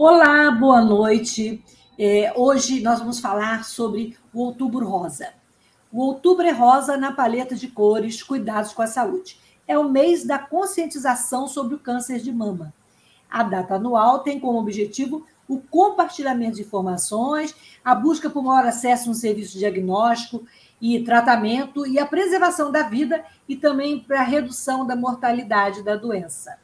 Olá, boa noite. É, hoje nós vamos falar sobre o Outubro Rosa. O Outubro é rosa na paleta de cores Cuidados com a Saúde. É o mês da conscientização sobre o câncer de mama. A data anual tem como objetivo o compartilhamento de informações, a busca por maior acesso no serviço de diagnóstico e tratamento e a preservação da vida e também para a redução da mortalidade da doença.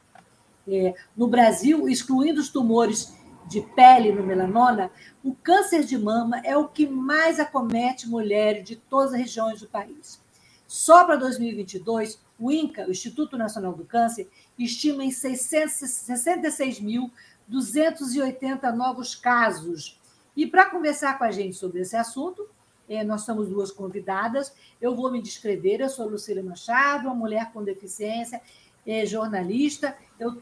É, no Brasil, excluindo os tumores de pele no melanoma, o câncer de mama é o que mais acomete mulheres de todas as regiões do país. Só para 2022, o INCA, o Instituto Nacional do Câncer, estima em 666.280 novos casos. E para conversar com a gente sobre esse assunto, eh, nós somos duas convidadas. Eu vou me descrever, eu sou Lucília Machado, uma mulher com deficiência, eh, jornalista. Eu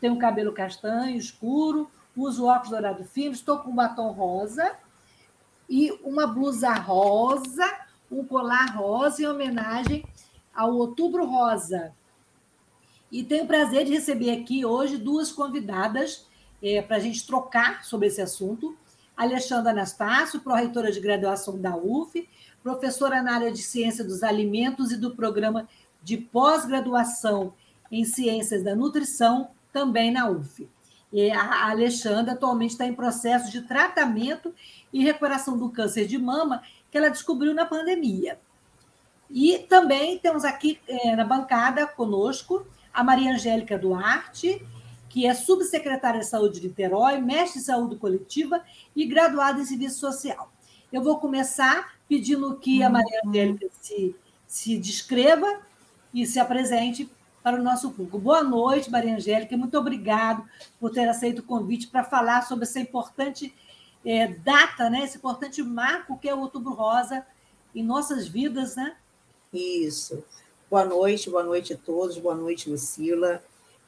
tenho cabelo castanho, escuro, uso óculos dourado fino, estou com um batom rosa e uma blusa rosa, um colar rosa em homenagem ao Outubro Rosa. E tenho o prazer de receber aqui hoje duas convidadas é, para a gente trocar sobre esse assunto. Alexandra Anastácio, pró-reitora de graduação da UF, professora na área de Ciência dos Alimentos e do programa de pós-graduação em Ciências da Nutrição, também na UF. A Alexandra atualmente está em processo de tratamento e recuperação do câncer de mama que ela descobriu na pandemia. E também temos aqui é, na bancada conosco a Maria Angélica Duarte, que é subsecretária de Saúde de Niterói, mestre em saúde coletiva e graduada em serviço social. Eu vou começar pedindo que a Maria Angélica se, se descreva e se apresente para o nosso público. Boa noite, Maria Angélica, muito obrigado por ter aceito o convite para falar sobre essa importante é, data, né? esse importante marco que é o Outubro Rosa em nossas vidas, né? Isso. Boa noite, boa noite a todos, boa noite, Lucila.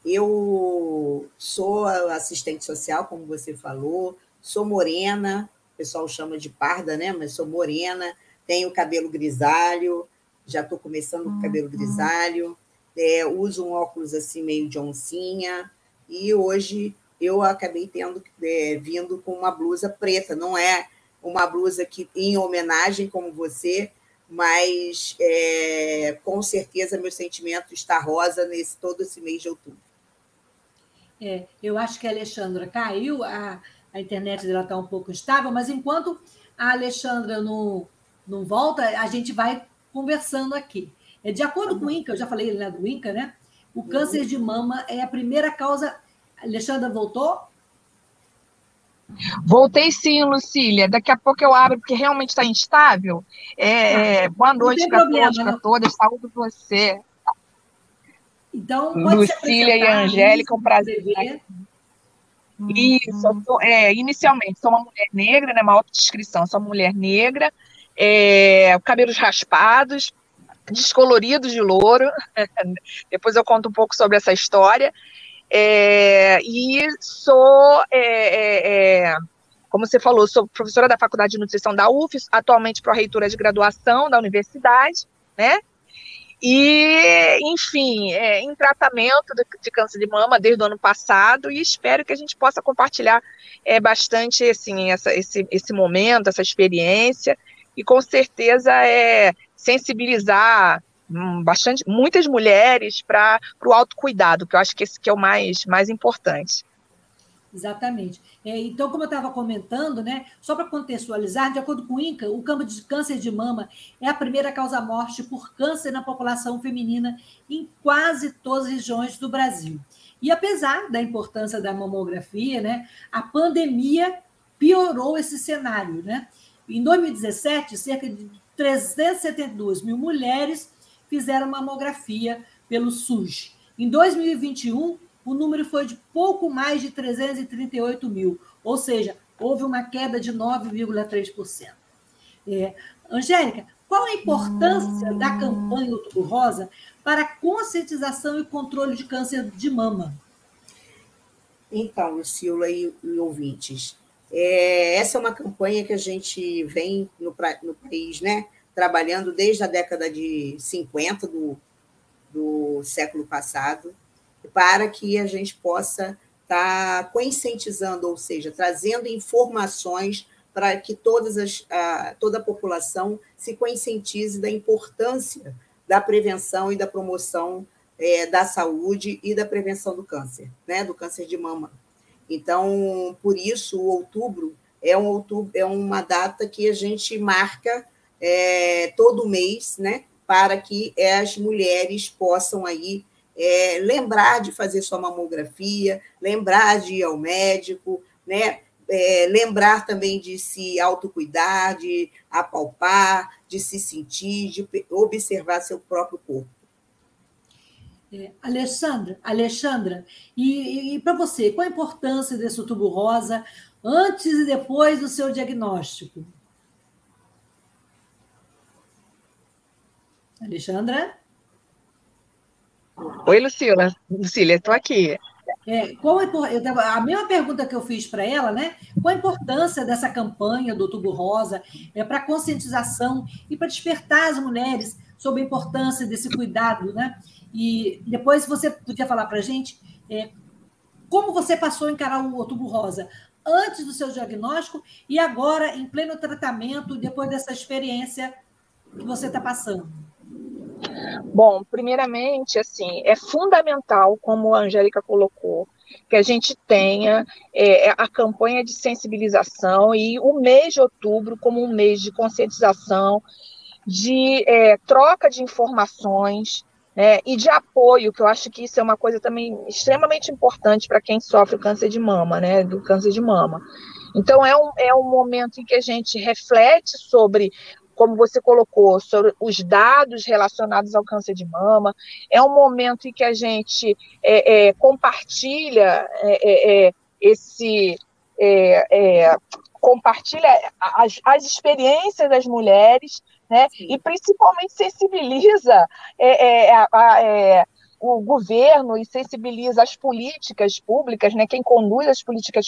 Eu sou assistente social, como você falou, sou morena, o pessoal chama de parda, né? Mas sou morena, tenho cabelo grisalho, já estou começando com cabelo uhum. grisalho é, uso um óculos assim meio de oncinha, e hoje eu acabei tendo é, vindo com uma blusa preta, não é uma blusa que em homenagem como você, mas é, com certeza meu sentimento está rosa nesse todo esse mês de outubro. É, eu acho que a Alexandra caiu, a, a internet dela está um pouco instável, mas enquanto a Alexandra não, não volta, a gente vai conversando aqui. É, de acordo com o INCA, eu já falei né, do INCA, né? O câncer de mama é a primeira causa. Alexandra voltou? Voltei sim, Lucília. Daqui a pouco eu abro, porque realmente está instável. É, tá. boa noite para todos, para todas. Saúde você. Então, Lucília e Angélica, um prazer. Uhum. Isso, sou, é, inicialmente, sou uma mulher negra, né, uma autodescrição, sou uma mulher negra, é, cabelos raspados, descoloridos de louro. Depois eu conto um pouco sobre essa história. É, e sou, é, é, é, como você falou, sou professora da Faculdade de Nutrição da UF, atualmente pró-reitora de graduação da universidade, né? E, enfim, é, em tratamento de, de, câncer de mama desde o ano passado e espero que a gente possa compartilhar é, bastante assim, essa, esse, esse momento, essa experiência e com certeza é, sensibilizar hum, bastante, muitas mulheres para o autocuidado, que eu acho que esse que é o mais, mais importante. Exatamente. É, então, como eu estava comentando, né, só para contextualizar, de acordo com o INCA, o campo de câncer de mama é a primeira causa-morte por câncer na população feminina em quase todas as regiões do Brasil. E apesar da importância da mamografia, né, a pandemia piorou esse cenário. Né? Em 2017, cerca de 372 mil mulheres fizeram mamografia pelo SUS. Em 2021, o número foi de pouco mais de 338 mil, ou seja, houve uma queda de 9,3%. É, Angélica, qual a importância da campanha Outubro Rosa para a conscientização e controle de câncer de mama? Então, Lucila e, e ouvintes, é, essa é uma campanha que a gente vem no, no país, né, trabalhando desde a década de 50 do, do século passado, para que a gente possa estar tá conscientizando, ou seja, trazendo informações para que todas as, a, toda a população se conscientize da importância da prevenção e da promoção é, da saúde e da prevenção do câncer, né, do câncer de mama. Então, por isso, o outubro é, um outubro, é uma data que a gente marca é, todo mês, né, para que as mulheres possam aí é, lembrar de fazer sua mamografia, lembrar de ir ao médico, né, é, lembrar também de se autocuidar, de apalpar, de se sentir, de observar seu próprio corpo. É, Alexandra, Alexandra, e, e para você, qual a importância desse outubro rosa antes e depois do seu diagnóstico? Alexandra? Oi, Lucila. Lucília, estou aqui. É, qual a, a mesma pergunta que eu fiz para ela, né? Qual a importância dessa campanha do Outubro Rosa é, para conscientização e para despertar as mulheres sobre a importância desse cuidado, né? E depois você podia falar para a gente é, como você passou a encarar o Outubro Rosa antes do seu diagnóstico e agora em pleno tratamento, depois dessa experiência que você está passando. Bom, primeiramente, assim, é fundamental, como a Angélica colocou, que a gente tenha é, a campanha de sensibilização e o mês de outubro como um mês de conscientização, de é, troca de informações, né, e de apoio, que eu acho que isso é uma coisa também extremamente importante para quem sofre câncer de mama, né, do câncer de mama. Então, é um, é um momento em que a gente reflete sobre como você colocou, sobre os dados relacionados ao câncer de mama. É um momento em que a gente é, é, compartilha é, é, é esse. É, compartilha as, as, experiências das mulheres, né? E principalmente sensibiliza a, a, o governo e sensibiliza as políticas públicas, né? Quem conduz as políticas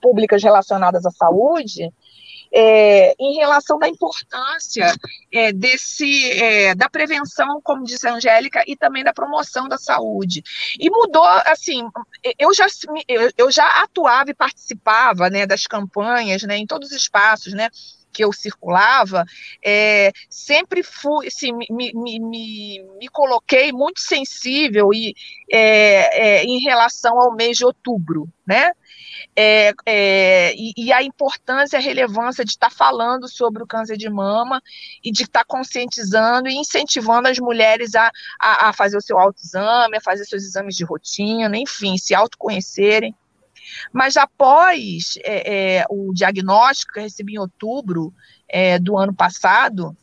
públicas relacionadas à saúde, é, em relação da importância é, desse é, da prevenção, como disse a Angélica, e também da promoção da saúde. E mudou, assim, eu já, eu já atuava e participava né, das campanhas né, em todos os espaços, né? Que eu circulava, é, sempre fui, assim, me, me, me, me, coloquei muito sensível e, é, é, em relação ao mês de outubro, né? é, é, e, e, a importância a relevância de estar falando sobre o câncer de mama e de estar conscientizando e incentivando as mulheres a, a, a fazer o seu autoexame, a fazer seus exames de rotina, enfim, se autoconhecerem. Mas após é, é o diagnóstico que eu recebi em outubro é, do ano passado,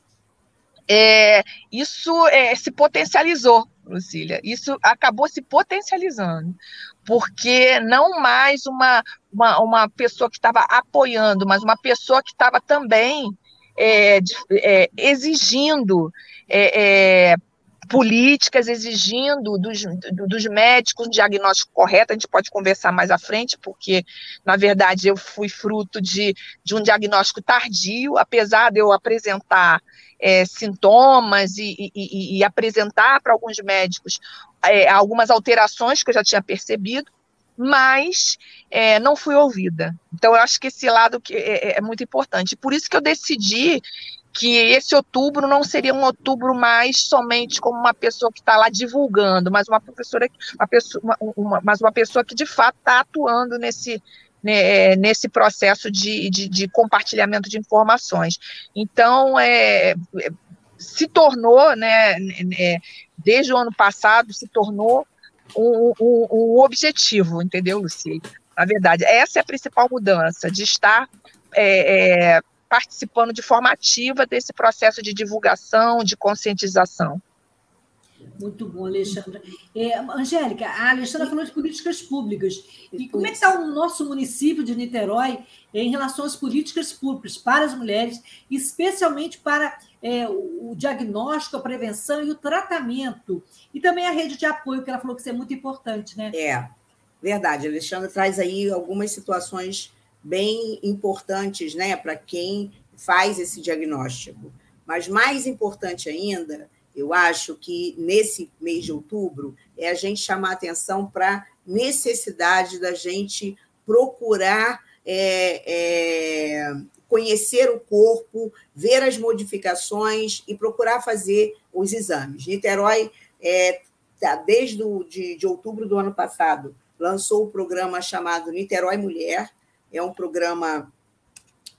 é, isso se potencializou, Lucília. Isso acabou se potencializando, porque não mais uma, uma, uma pessoa que estava apoiando, mas uma pessoa que estava também é, é, exigindo é, é, políticas, exigindo dos, dos médicos um diagnóstico correto. A gente pode conversar mais à frente, porque, na verdade, eu fui fruto de, de um diagnóstico tardio, apesar de eu apresentar é, sintomas e, e, e apresentar para alguns médicos é, algumas alterações que eu já tinha percebido, mas é, não fui ouvida. Então, eu acho que esse lado que é, é, é muito importante. Por isso que eu decidi que esse outubro não seria um outubro mais somente como uma pessoa que está lá divulgando, mas uma professora, uma pessoa, uma, uma, mas uma pessoa que de fato está atuando nesse, né, nesse processo de, de, de, compartilhamento de informações. Então, é, se tornou, né, é, desde o ano passado, se tornou um objetivo, entendeu, Luci? Na verdade, essa é a principal mudança, de estar é, é, participando de forma ativa desse processo de divulgação, de conscientização. Muito bom, Alexandra. É, Angélica, a Alexandra falou de políticas públicas. E como é que está o nosso município de Niterói em relação às políticas públicas para as mulheres, especialmente para é, o diagnóstico, a prevenção e o tratamento? E também a rede de apoio, que ela falou que isso é muito importante, né? É, verdade. A Alexandra traz aí algumas situações bem importantes né, para quem faz esse diagnóstico. Mas mais importante ainda eu acho que nesse mês de outubro é a gente chamar atenção para a necessidade da gente procurar é, é, conhecer o corpo, ver as modificações e procurar fazer os exames. Niterói, é, tá, desde o, de, de outubro do ano passado, lançou o programa chamado Niterói Mulher, é um programa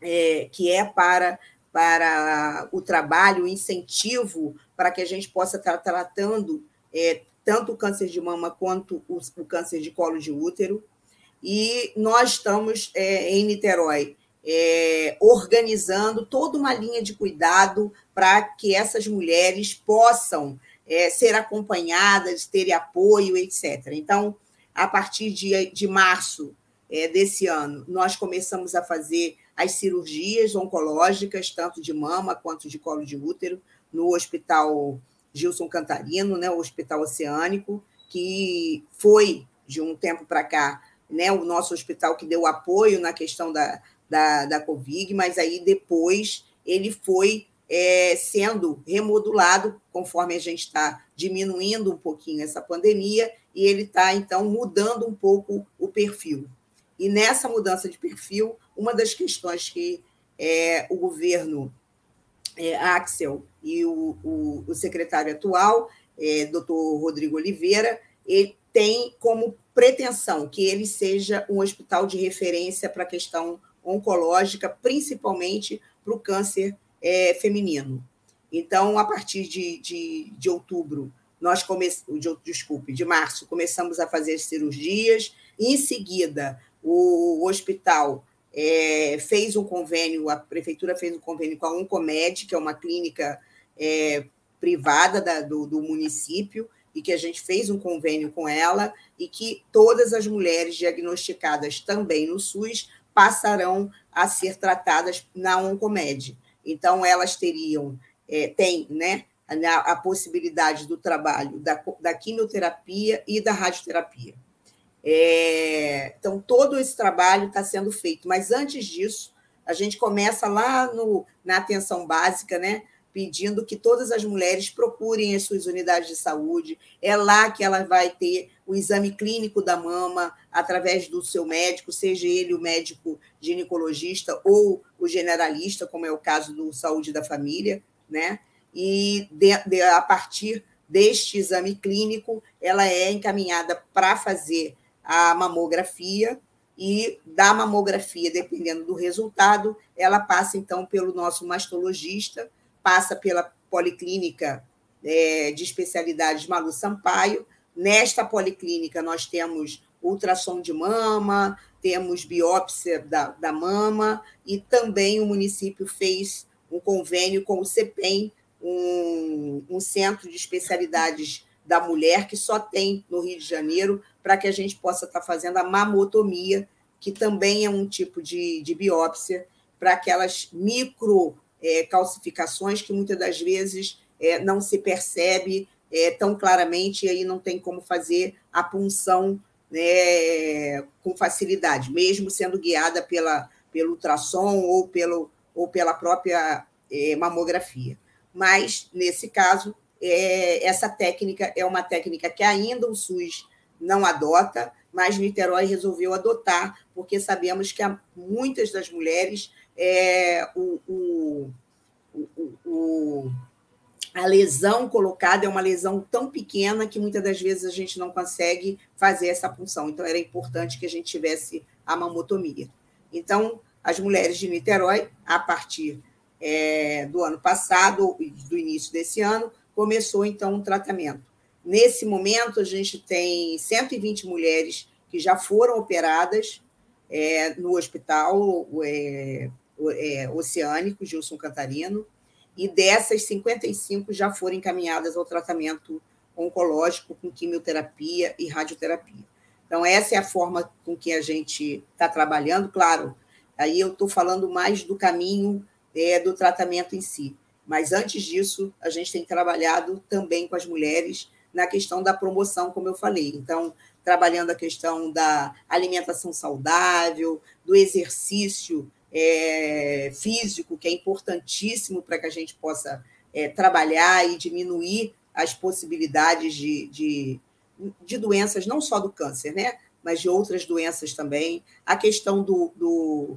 é, que é para para o trabalho, o incentivo para que a gente possa estar tratando é, tanto o câncer de mama quanto o, o, câncer de colo de útero. E nós estamos é, em Niterói é, organizando toda uma linha de cuidado para que essas mulheres possam é, ser acompanhadas, terem apoio, etc. Então, a partir de, de março é, desse ano, nós começamos a fazer as cirurgias oncológicas, tanto de mama quanto de colo de útero, no Hospital Gilson Cantarino, né, o Hospital Oceânico, que foi, de um tempo para cá, né, o nosso hospital que deu apoio na questão da, da, da Covid, mas aí depois ele foi é, sendo remodulado conforme a gente está diminuindo um pouquinho essa pandemia, e ele está, então, mudando um pouco o perfil. E nessa mudança de perfil, uma das questões que é, o governo é, Axel e o, o, o secretário atual, é, doutor Rodrigo Oliveira, ele tem como pretensão que ele seja um hospital de referência para a questão oncológica, principalmente para o câncer é, feminino. Então, a partir de, de, de outubro, nós começamos, de, desculpe, de março, começamos a fazer as cirurgias, em seguida, o hospital é, fez um convênio, a prefeitura fez um convênio com a Oncomed, que é uma clínica é, privada da, do, do município, e que a gente fez um convênio com ela, e que todas as mulheres diagnosticadas também no SUS passarão a ser tratadas na Oncomed. Então, elas teriam, é, tem, né, a, a possibilidade do trabalho da, da quimioterapia e da radioterapia. É, então, todo esse trabalho está sendo feito, mas antes disso, a gente começa lá no, na atenção básica, né? pedindo que todas as mulheres procurem as suas unidades de saúde. É lá que ela vai ter o exame clínico da mama através do seu médico, seja ele o médico ginecologista ou o generalista, como é o caso do Saúde da Família, né? E de, de, a partir deste exame clínico, ela é encaminhada para fazer a mamografia e da mamografia, dependendo do resultado, ela passa então pelo nosso mastologista, passa pela policlínica é, de especialidades Malu Sampaio. Nesta policlínica, nós temos ultrassom de mama, temos biópsia da, da mama, e também o município fez um convênio com o CEPEM, um, um centro de especialidades da mulher que só tem no Rio de Janeiro, para que a gente possa estar tá fazendo a mamotomia, que também é um tipo de, de biópsia, para aquelas micro é, calcificações que muitas das vezes é, não se percebe é, tão claramente e aí não tem como fazer a punção né, com facilidade, mesmo sendo guiada pela, pelo ultrassom ou, pelo, ou pela própria é, mamografia. Mas, nesse caso, é, essa técnica é uma técnica que ainda o SUS não adota, mas Niterói resolveu adotar, porque sabemos que muitas das mulheres é, o, o, o, a lesão colocada é uma lesão tão pequena que muitas das vezes a gente não consegue fazer essa punção. Então, era importante que a gente tivesse a mamotomia. Então, as mulheres de Niterói, a partir é, do ano passado, do início desse ano, começou então um tratamento. Nesse momento, a gente tem 120 mulheres que já foram operadas é, no hospital é, é, oceânico Gilson Cantarino, e dessas, 55 já foram encaminhadas ao tratamento oncológico com quimioterapia e radioterapia. Então, essa é a forma com que a gente está trabalhando, claro. Aí eu estou falando mais do caminho é, do tratamento em si. Mas antes disso, a gente tem trabalhado também com as mulheres na questão da promoção, como eu falei. Então, trabalhando a questão da alimentação saudável, do exercício é, físico, que é importantíssimo para que a gente possa é, trabalhar e diminuir as possibilidades de, de, de, doenças, não só do câncer, né? mas de outras doenças também. A questão do, do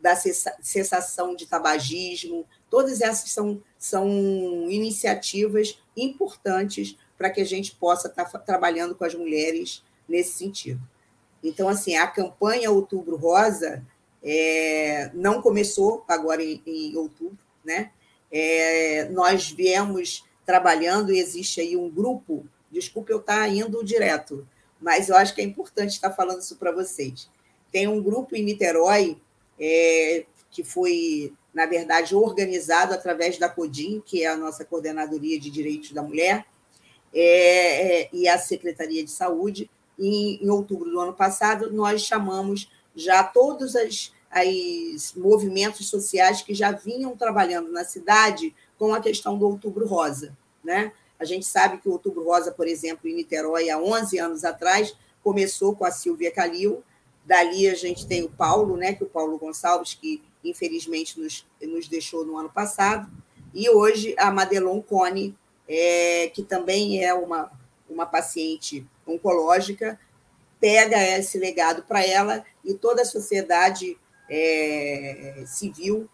da cessação de tabagismo, todas essas são, são iniciativas importantes para que a gente possa estar tá trabalhando com as mulheres nesse sentido. Então, assim, a campanha Outubro Rosa é, não começou agora em, em outubro, né? É, nós viemos trabalhando e existe aí um grupo, desculpe eu estar indo direto, mas eu acho que é importante estar falando isso para vocês. Tem um grupo em Niterói é, que foi, na verdade, organizado através da CODIM, que é a nossa Coordenadoria de Direitos da Mulher, é, é, e a Secretaria de Saúde. E, em outubro do ano passado, nós chamamos já todos os movimentos sociais que já vinham trabalhando na cidade com a questão do Outubro Rosa. Né? A gente sabe que o Outubro Rosa, por exemplo, em Niterói, há 11 anos atrás, começou com a Silvia Calil, Dali a gente tem o Paulo, né, que é o Paulo Gonçalves, que infelizmente nos, nos deixou no ano passado, e hoje a Madelon Cone, é, que também é uma, uma paciente oncológica, pega esse legado para ela e toda a sociedade é, civil,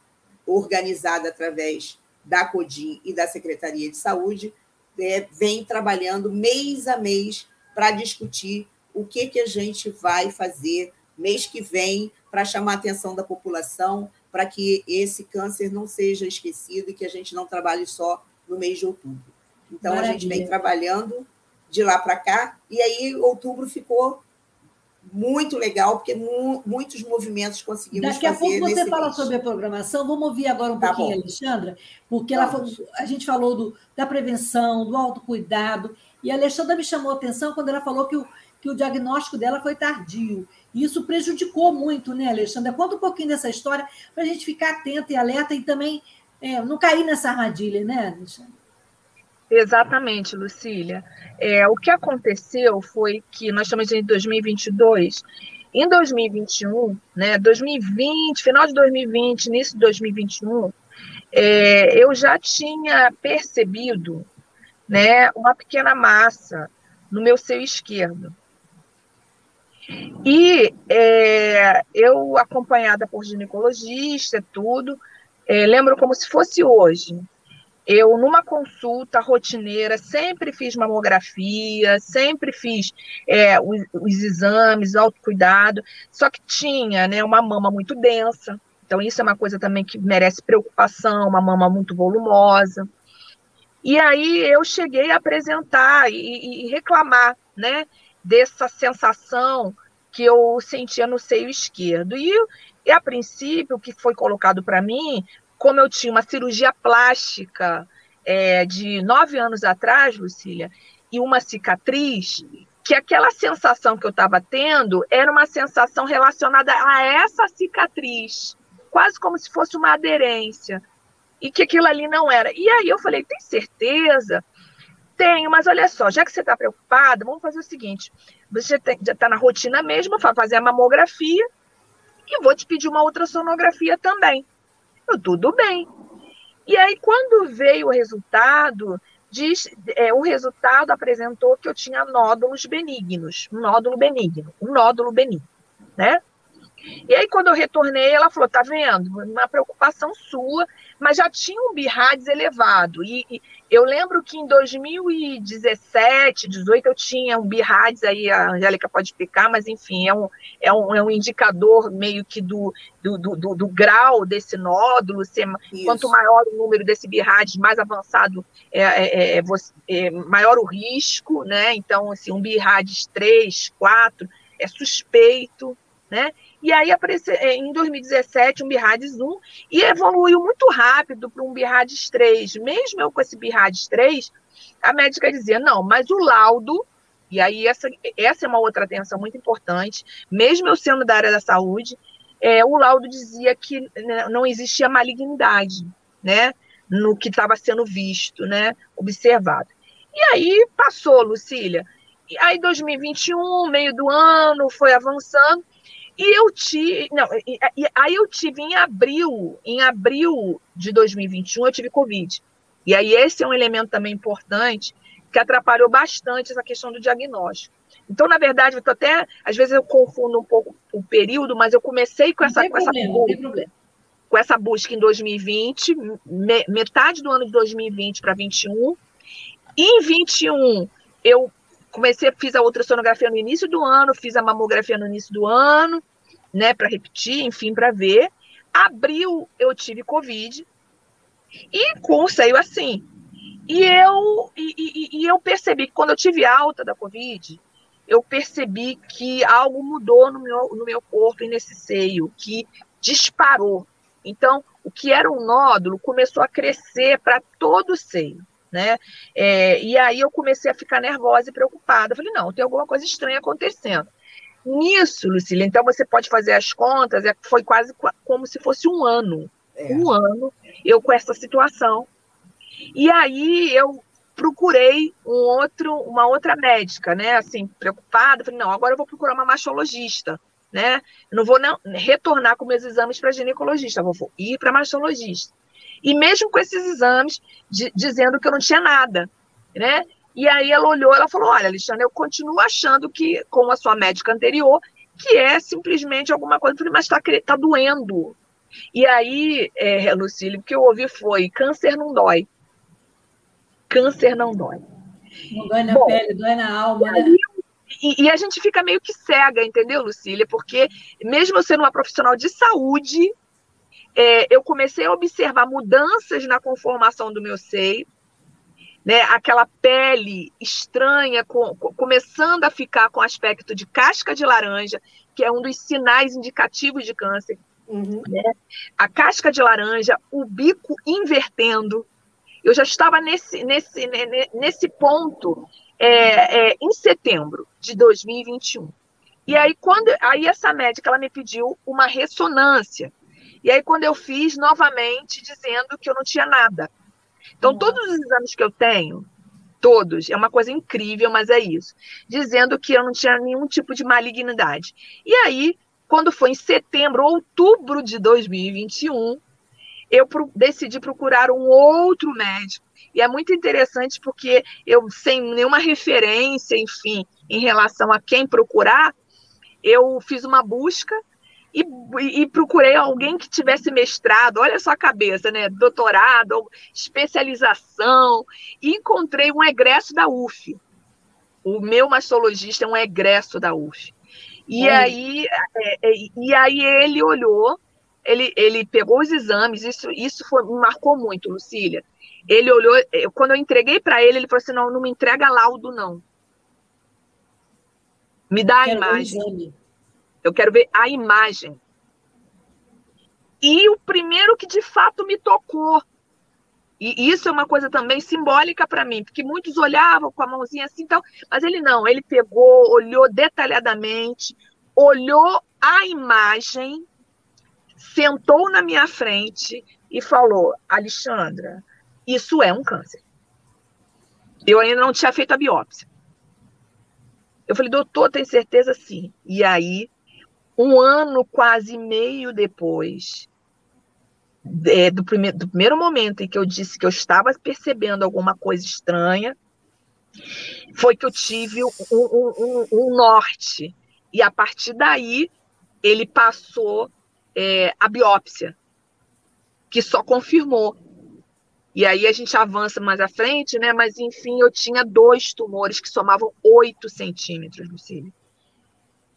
organizada através da CODIM e da Secretaria de Saúde, é, vem trabalhando mês a mês para discutir o que, que a gente vai fazer mês que vem para chamar a atenção da população, para que esse câncer não seja esquecido e que a gente não trabalhe só no mês de outubro. Então, Maravilha. a gente vem trabalhando de lá para cá, e aí outubro ficou muito legal, porque mu muitos movimentos conseguimos Daqui a pouco você fala mês. sobre a programação, vamos ouvir agora um tá pouquinho bom. a Alexandra, porque ela falou, a gente falou do, da prevenção, do autocuidado, e a Alexandra me chamou a atenção quando ela falou que o, que o diagnóstico dela foi tardio. Isso prejudicou muito, né, Alexandra? Conta um pouquinho dessa história para a gente ficar atenta e alerta e também é, não cair nessa armadilha, né, Alexandra? Exatamente, Lucília. É, o que aconteceu foi que nós estamos em 2022. Em 2021, né, 2020, final de 2020, início de 2021, é, eu já tinha percebido né, uma pequena massa no meu seio esquerdo. E é, eu, acompanhada por ginecologista, tudo, é, lembro como se fosse hoje. Eu, numa consulta rotineira, sempre fiz mamografia, sempre fiz é, os, os, exames, autocuidado, só que tinha né, uma mama muito densa, então isso é uma coisa também que merece preocupação, uma mama muito volumosa. E aí eu cheguei a apresentar e, e reclamar, né, dessa sensação que eu sentia no seio esquerdo. E, e a princípio, o que foi colocado para mim, como eu tinha uma cirurgia plástica é, de nove anos atrás, Lucília, e uma cicatriz, que aquela sensação que eu estava tendo era uma sensação relacionada a essa cicatriz, quase como se fosse uma aderência, e que aquilo ali não era. E aí eu falei, tem certeza? Tenho, mas olha só, já que você está preocupada, vamos fazer o seguinte: você já está na rotina mesmo, vai fazer a mamografia e vou te pedir uma ultrassonografia também. Eu, tudo bem. E aí, quando veio o resultado, diz, é, o resultado apresentou que eu tinha nódulos benignos, um nódulo benigno, um nódulo benigno, né? E aí, quando eu retornei, ela falou: tá vendo? Uma preocupação sua, mas já tinha um BIRADS elevado. E, e, eu lembro que em 2017, 2018, eu tinha um BIRADS, aí a Angélica pode explicar, mas enfim, é um, é um, é um indicador meio que do, do, do, do grau desse nódulo. Ser, quanto maior o número desse BIRADS, mais avançado, é, é, é, é, maior o risco, né? Então, assim, um BIRADS 3, 4 é suspeito, né? E aí apareceu é, em 2017 um BIRADS 1 e evoluiu muito rápido para um BIRADS 3. Mesmo eu com esse BIRADS 3, A médica dizia: não, mas o laudo. E aí, essa, essa é uma outra atenção muito importante, mesmo eu sendo da área da saúde, é, o laudo dizia que né, não existia malignidade, né? No que estava sendo visto, né? Observado. E aí passou, Lucília. E aí, 2021, meio do ano, foi avançando. E eu tive. Não, e, e, aí eu tive em abril, em abril de 2021, eu tive Covid. E aí, esse é um elemento também importante que atrapalhou bastante essa questão do diagnóstico. Então, na verdade, eu até, às vezes eu confundo um pouco o período, mas eu comecei com essa, com, problema, essa com essa busca em 2020, me, metade do ano de 2020 para 21. Em 21, eu comecei, fiz a ultrassonografia no início do ano, fiz a mamografia no início do ano, né, para repetir, enfim, para ver. Abril eu tive Covid e com saiu assim. E eu, e, e, e, eu percebi que quando eu tive alta da Covid, eu percebi que algo mudou no meu, no meu corpo e nesse seio, que disparou. Então, o que era um nódulo começou a crescer para todo o seio né? É, e aí eu comecei a ficar nervosa e preocupada. Eu falei, não, tem alguma coisa estranha acontecendo. Nisso, Lucília, então você pode fazer as contas, é, foi quase como se fosse um ano. É. Um ano eu com essa situação. E aí eu procurei um outro, uma outra médica, né? Assim, preocupada, falei, não, agora eu vou procurar uma mastologista, né? Eu não vou não, retornar com meus exames para ginecologista, vou ir para mastologista. E mesmo com esses exames, de, dizendo que eu não tinha nada, né? E aí ela olhou, ela falou: Olha, Alexandre, eu continuo achando que, com a sua médica anterior, que é simplesmente alguma coisa. Eu falei, mas está tá doendo. E aí, é, Lucília, o que eu ouvi foi: câncer não dói. Câncer não dói. Não dói na Bom, pele, dói na alma, né? E, e, a gente fica meio que cega, entendeu, Lucília? Porque mesmo eu sendo uma profissional de saúde, é, eu comecei a observar mudanças na conformação do meu seio, né, aquela pele estranha, com, com, começando a ficar com aspecto de casca de laranja, que é um dos sinais indicativos de câncer. Uhum. Né? A casca de laranja, o bico invertendo. Eu já estava nesse, nesse, nesse ponto é, é, em setembro de 2021. E aí, quando aí essa médica ela me pediu uma ressonância e aí, quando eu fiz, novamente, dizendo que eu não tinha nada. Então, Nossa. todos os exames que eu tenho, todos, é uma coisa incrível, mas é isso, dizendo que eu não tinha nenhum tipo de malignidade. E aí, quando foi em setembro, outubro de 2021, eu decidi procurar um outro médico. E é muito interessante porque eu, sem nenhuma referência, enfim, em relação a quem procurar, eu fiz uma busca e, e, procurei alguém que tivesse mestrado, olha só a cabeça, né? Doutorado, especialização, e encontrei um egresso da UF. O meu mastologista é um egresso da UF. E, é. aí, é, e aí ele olhou, ele, ele pegou os exames, isso, isso foi, me marcou muito, Lucília. Ele olhou, quando eu entreguei para ele, ele falou assim: não, não me entrega laudo, não. Me dá a imagem. Eu quero ver a imagem. E o primeiro que de fato me tocou. E isso é uma coisa também simbólica para mim, porque muitos olhavam com a mãozinha assim, então, mas ele não, ele pegou, olhou detalhadamente, olhou a imagem, sentou na minha frente e falou: Alexandra, isso é um câncer. Eu ainda não tinha feito a biópsia. Eu falei, doutor, tem certeza? Sim. E aí um ano quase meio depois é, do, primeiro, do primeiro momento em que eu disse que eu estava percebendo alguma coisa estranha, foi que eu tive um, um, um, um norte. E a partir daí, ele passou é, a biópsia, que só confirmou. E aí a gente avança mais à frente, né? Mas enfim, eu tinha dois tumores que somavam 8 centímetros, Lucília.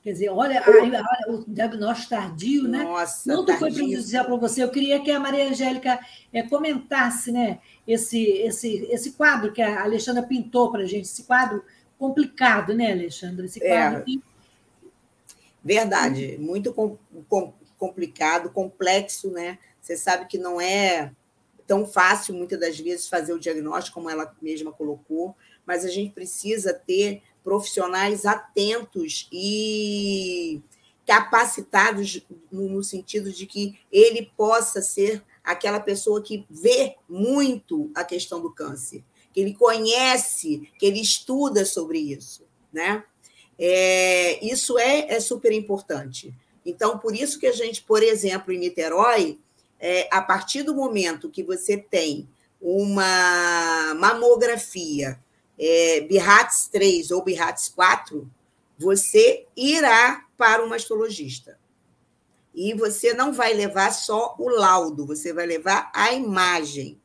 Quer dizer, olha, olha o diagnóstico tardio, né? Nossa, tardio. foi prejudicial para você? Eu queria que a Maria Angélica é, comentasse né, esse, esse, esse quadro que a Alexandra pintou para a gente, esse quadro complicado, né, Alexandra? Esse é. quadro é. que... Verdade, muito com, com, complicado, complexo, né? Você sabe que não é tão fácil, muitas das vezes, fazer o diagnóstico, como ela mesma colocou, mas a gente precisa ter profissionais atentos e capacitados no sentido de que ele possa ser aquela pessoa que vê muito a questão do câncer, que ele conhece, que ele estuda sobre isso, né? É, isso é, é super importante. Então, por isso que a gente, por exemplo, em Niterói, é, a partir do momento que você tem uma mamografia é, BIRATS 3 ou BIRATS 4, você irá para o mastologista. E você não vai levar só o laudo, você vai levar a imagem.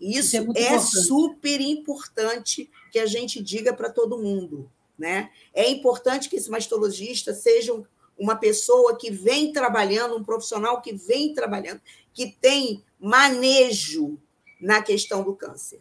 Isso, Isso é, é super importante que a gente diga para todo mundo. Né? É importante que esse mastologista seja uma pessoa que vem trabalhando, um profissional que vem trabalhando, que tem manejo na questão do câncer.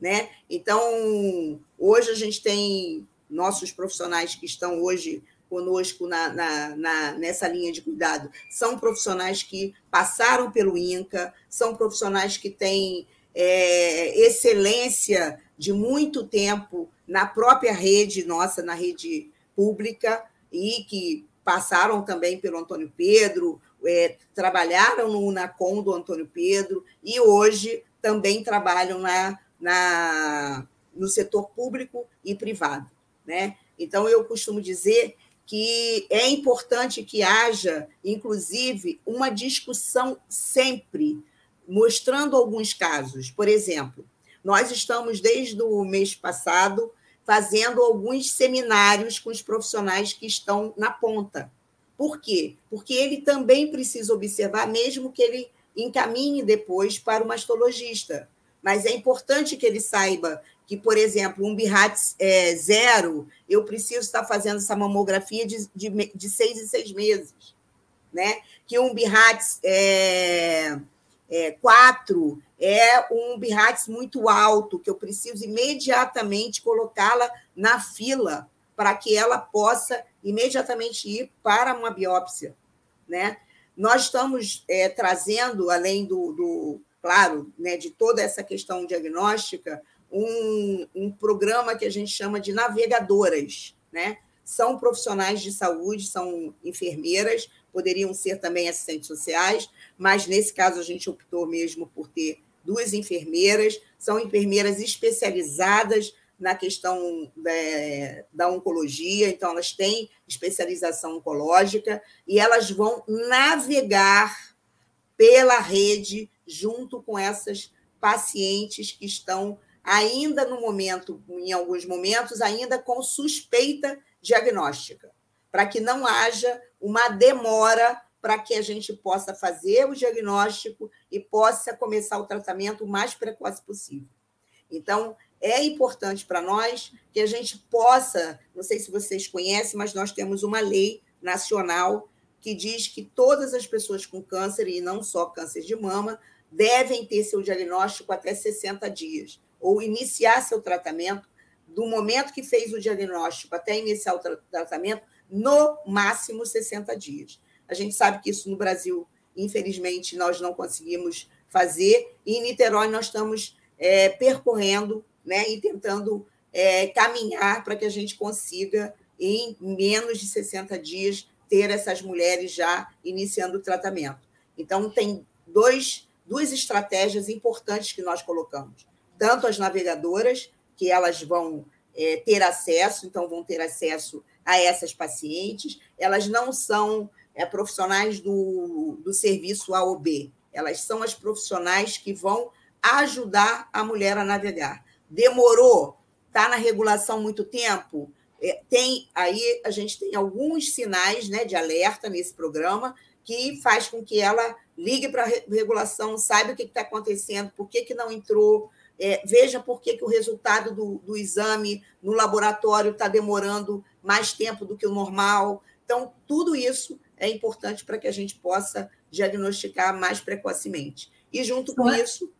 Né? Então, hoje a gente tem nossos profissionais que estão hoje conosco na, na, na, nessa linha de cuidado são profissionais que passaram pelo INCA, são profissionais que têm é, excelência de muito tempo na própria rede nossa, na rede pública, e que passaram também pelo Antônio Pedro, é, trabalharam no UNACOM do Antônio Pedro, e hoje também trabalham na, na, no setor público e privado. Né? Então, eu costumo dizer que é importante que haja, inclusive, uma discussão sempre, mostrando alguns casos. Por exemplo, nós estamos, desde o mês passado, fazendo alguns seminários com os profissionais que estão na ponta. Por quê? Porque ele também precisa observar, mesmo que ele encaminhe depois para o mastologista. Mas é importante que ele saiba que, por exemplo, um BIRATS é, zero, eu preciso estar fazendo essa mamografia de, de, de seis em seis meses. Né? Que um BIRATS é, é, quatro é um BIRATS muito alto, que eu preciso imediatamente colocá-la na fila para que ela possa imediatamente ir para uma biópsia. Né? Nós estamos é, trazendo, além do, do claro, né, de toda essa questão diagnóstica, um, um programa que a gente chama de navegadoras, né? São profissionais de saúde, são enfermeiras, poderiam ser também assistentes sociais, mas nesse caso a gente optou mesmo por ter duas enfermeiras, são enfermeiras especializadas na questão da, da, oncologia, então elas têm especialização oncológica e elas vão navegar pela rede junto com essas pacientes que estão ainda no momento, em alguns momentos, ainda com suspeita diagnóstica, para que não haja uma demora para que a gente possa fazer o diagnóstico e possa começar o tratamento o mais precoce possível. Então, é importante para nós que a gente possa, não sei se vocês conhecem, mas nós temos uma lei nacional que diz que todas as pessoas com câncer, e não só câncer de mama, devem ter seu diagnóstico até 60 dias, ou iniciar seu tratamento do momento que fez o diagnóstico até iniciar o tra tratamento, no máximo 60 dias. A gente sabe que isso no Brasil, infelizmente, nós não conseguimos fazer, e em Niterói nós estamos é, percorrendo né, e tentando é, caminhar para que a gente consiga, em menos de 60 dias, ter essas mulheres já iniciando o tratamento. Então, tem dois duas estratégias importantes que nós colocamos. Tanto as navegadoras, que elas vão é, ter acesso, então vão ter acesso a essas pacientes, elas não são é, profissionais do, do serviço A ou B, elas são as profissionais que vão ajudar a mulher a navegar. Demorou? Está na regulação muito tempo? É, tem aí a gente tem alguns sinais né, de alerta nesse programa que faz com que ela ligue para a regulação, saiba o que está acontecendo, por que, que não entrou, é, veja por que, que o resultado do, do exame no laboratório está demorando mais tempo do que o normal. Então, tudo isso é importante para que a gente possa diagnosticar mais precocemente. E, junto com é? isso,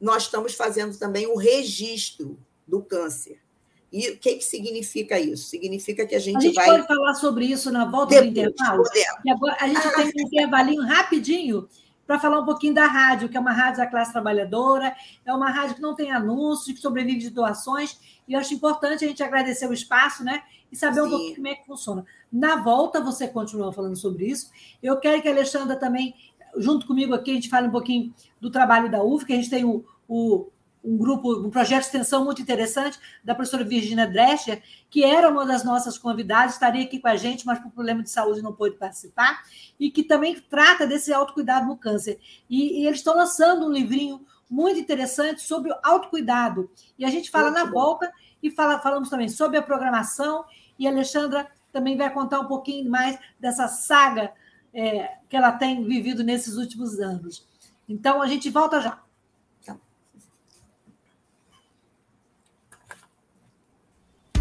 nós estamos fazendo também o registro do câncer. E o que, que significa isso? Significa que a gente, vai. A gente vai... pode falar sobre isso na volta Depois, do intervalo? Podemos. E agora a gente tem um intervalinho rapidinho para falar um pouquinho da rádio, que é uma rádio da classe trabalhadora, é uma rádio que não tem anúncios, que sobrevive de doações, e eu acho importante a gente agradecer o espaço, né? E saber Sim. um pouquinho como é que funciona. Na volta, você continua falando sobre isso. Eu quero que a Alexandra também, junto comigo aqui, a gente fale um pouquinho do trabalho da UF, que a gente tem o, o um grupo, um projeto de extensão muito interessante da professora Virginia Drescher, que era uma das nossas convidadas, estaria aqui com a gente, mas por problema de saúde não pôde participar, e que também trata desse autocuidado no câncer. E, e eles estão lançando um livrinho muito interessante sobre o autocuidado. E a gente fala muito na bom. volta e fala, falamos também sobre a programação, e a Alexandra também vai contar um pouquinho mais dessa saga é, que ela tem vivido nesses últimos anos. Então, a gente volta já.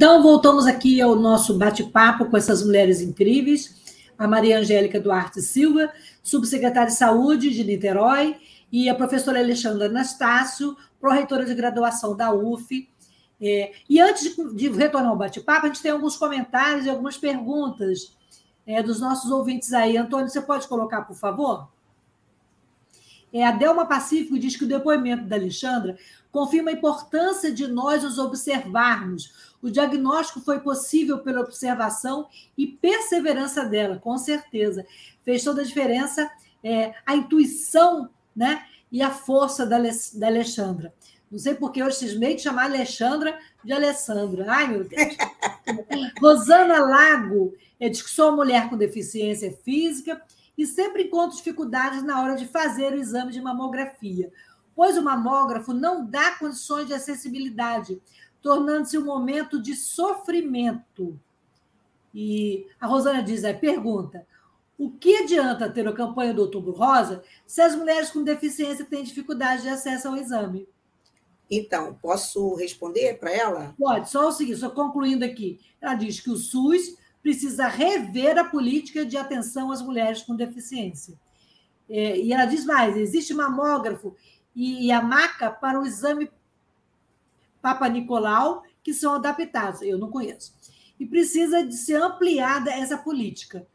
Então, voltamos aqui ao nosso bate-papo com essas mulheres incríveis. A Maria Angélica Duarte Silva, subsecretária de Saúde de Niterói, e a professora Alexandra Anastácio, pró-reitora de graduação da UF. É, e antes de, de retornar ao bate-papo, a gente tem alguns comentários e algumas perguntas é, dos nossos ouvintes aí. Antônio, você pode colocar, por favor? É, a Delma Pacífico diz que o depoimento da Alexandra confirma a importância de nós os observarmos o diagnóstico foi possível pela observação e perseverança dela, com certeza. Fez toda a diferença é, a intuição né, e a força da, da Alexandra. Não sei porque eu cismei de chamar Alexandra de Alessandra. Ai, meu Deus. Rosana Lago é, diz que sou mulher com deficiência física e sempre encontro dificuldades na hora de fazer o exame de mamografia, pois o mamógrafo não dá condições de acessibilidade, tornando-se um momento de sofrimento. E a Rosana diz, é, pergunta, o que adianta ter a campanha do Outubro Rosa se as mulheres com deficiência têm dificuldade de acesso ao exame? Então, posso responder para ela? Pode, só o seguinte, só concluindo aqui. Ela diz que o SUS precisa rever a política de atenção às mulheres com deficiência. É, e ela diz mais: existe mamógrafo e a maca para o exame Papa Nicolau, que são adaptados. Eu não conheço. E precisa de ser ampliada essa política.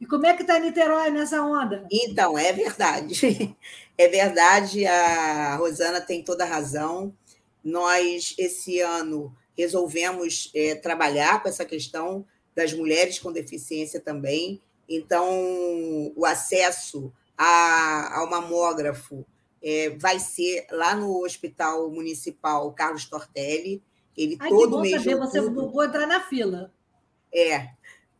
E como é que está Niterói nessa onda? Então, é verdade. É verdade, a Rosana tem toda a razão. Nós, esse ano, resolvemos é, trabalhar com essa questão das mulheres com deficiência também. Então, o acesso a, ao mamógrafo é, vai ser lá no Hospital Municipal Carlos Tortelli. Ele Ai, todo mês saber, de outubro, você vou entrar na fila. É,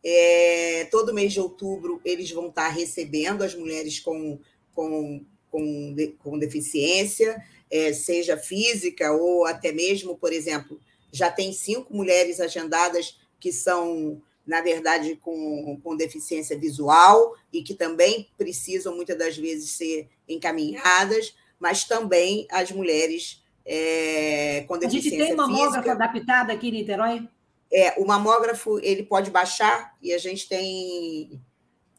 é, todo mês de outubro eles vão estar recebendo as mulheres com, com, com, com deficiência, é, seja física ou até mesmo, por exemplo, já tem cinco mulheres agendadas que são, na verdade, com, com deficiência visual e que também precisam, muitas das vezes, ser encaminhadas, mas também as mulheres é, com deficiência física. A gente tem mamógrafo adaptado aqui em Niterói? É, o mamógrafo ele pode baixar e a gente tem,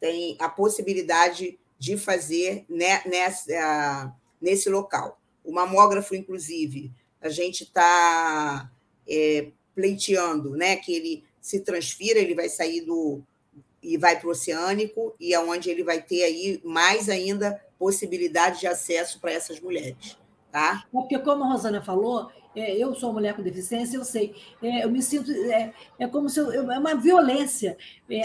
tem a possibilidade de fazer né, nessa, nesse local. O mamógrafo, inclusive, a gente está é, pleiteando né, que ele se transfira, ele vai sair do e vai para o oceânico, e é onde ele vai ter aí mais ainda possibilidade de acesso para essas mulheres. Tá? É porque, como a Rosana falou, é, eu sou mulher com deficiência, eu sei, é, eu me sinto, é, é como se eu, é uma violência. É,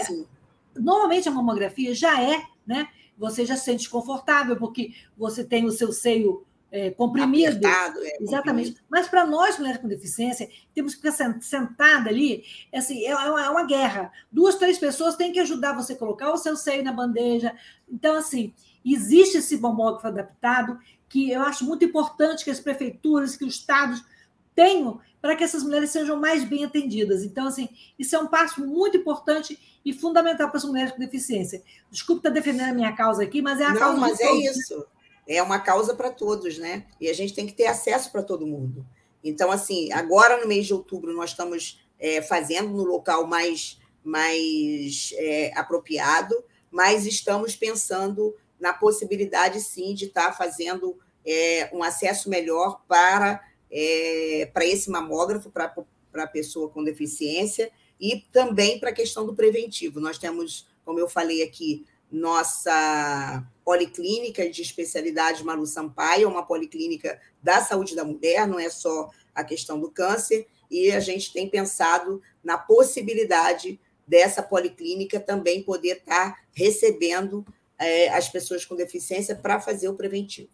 normalmente a mamografia já é, né? Você já se sente confortável, porque você tem o seu seio é, comprimido. Apertado, é, Exatamente. Comprimido. Mas para nós, mulheres com deficiência, temos que ficar sentada ali, é assim, é uma, é uma guerra. Duas, três pessoas têm que ajudar você a colocar o seu seio na bandeja. Então, assim, existe esse mamógrafo adaptado, que eu acho muito importante que as prefeituras, que os estados tenho para que essas mulheres sejam mais bem atendidas. Então, assim, isso é um passo muito importante e fundamental para as mulheres com deficiência. Desculpe estar defendendo a minha causa aqui, mas é a Não, causa mas é todos. isso. É uma causa para todos, né? E a gente tem que ter acesso para todo mundo. Então, assim, agora no mês de outubro nós estamos é, fazendo no local mais, mais é, apropriado, mas estamos pensando na possibilidade, sim, de estar fazendo é, um acesso melhor para é, para esse mamógrafo, para a pessoa com deficiência, e também para a questão do preventivo. Nós temos, como eu falei aqui, nossa policlínica de especialidade Malu Sampaio, uma policlínica da saúde da mulher, não é só a questão do câncer, e a gente tem pensado na possibilidade dessa policlínica também poder estar recebendo é, as pessoas com deficiência para fazer o preventivo.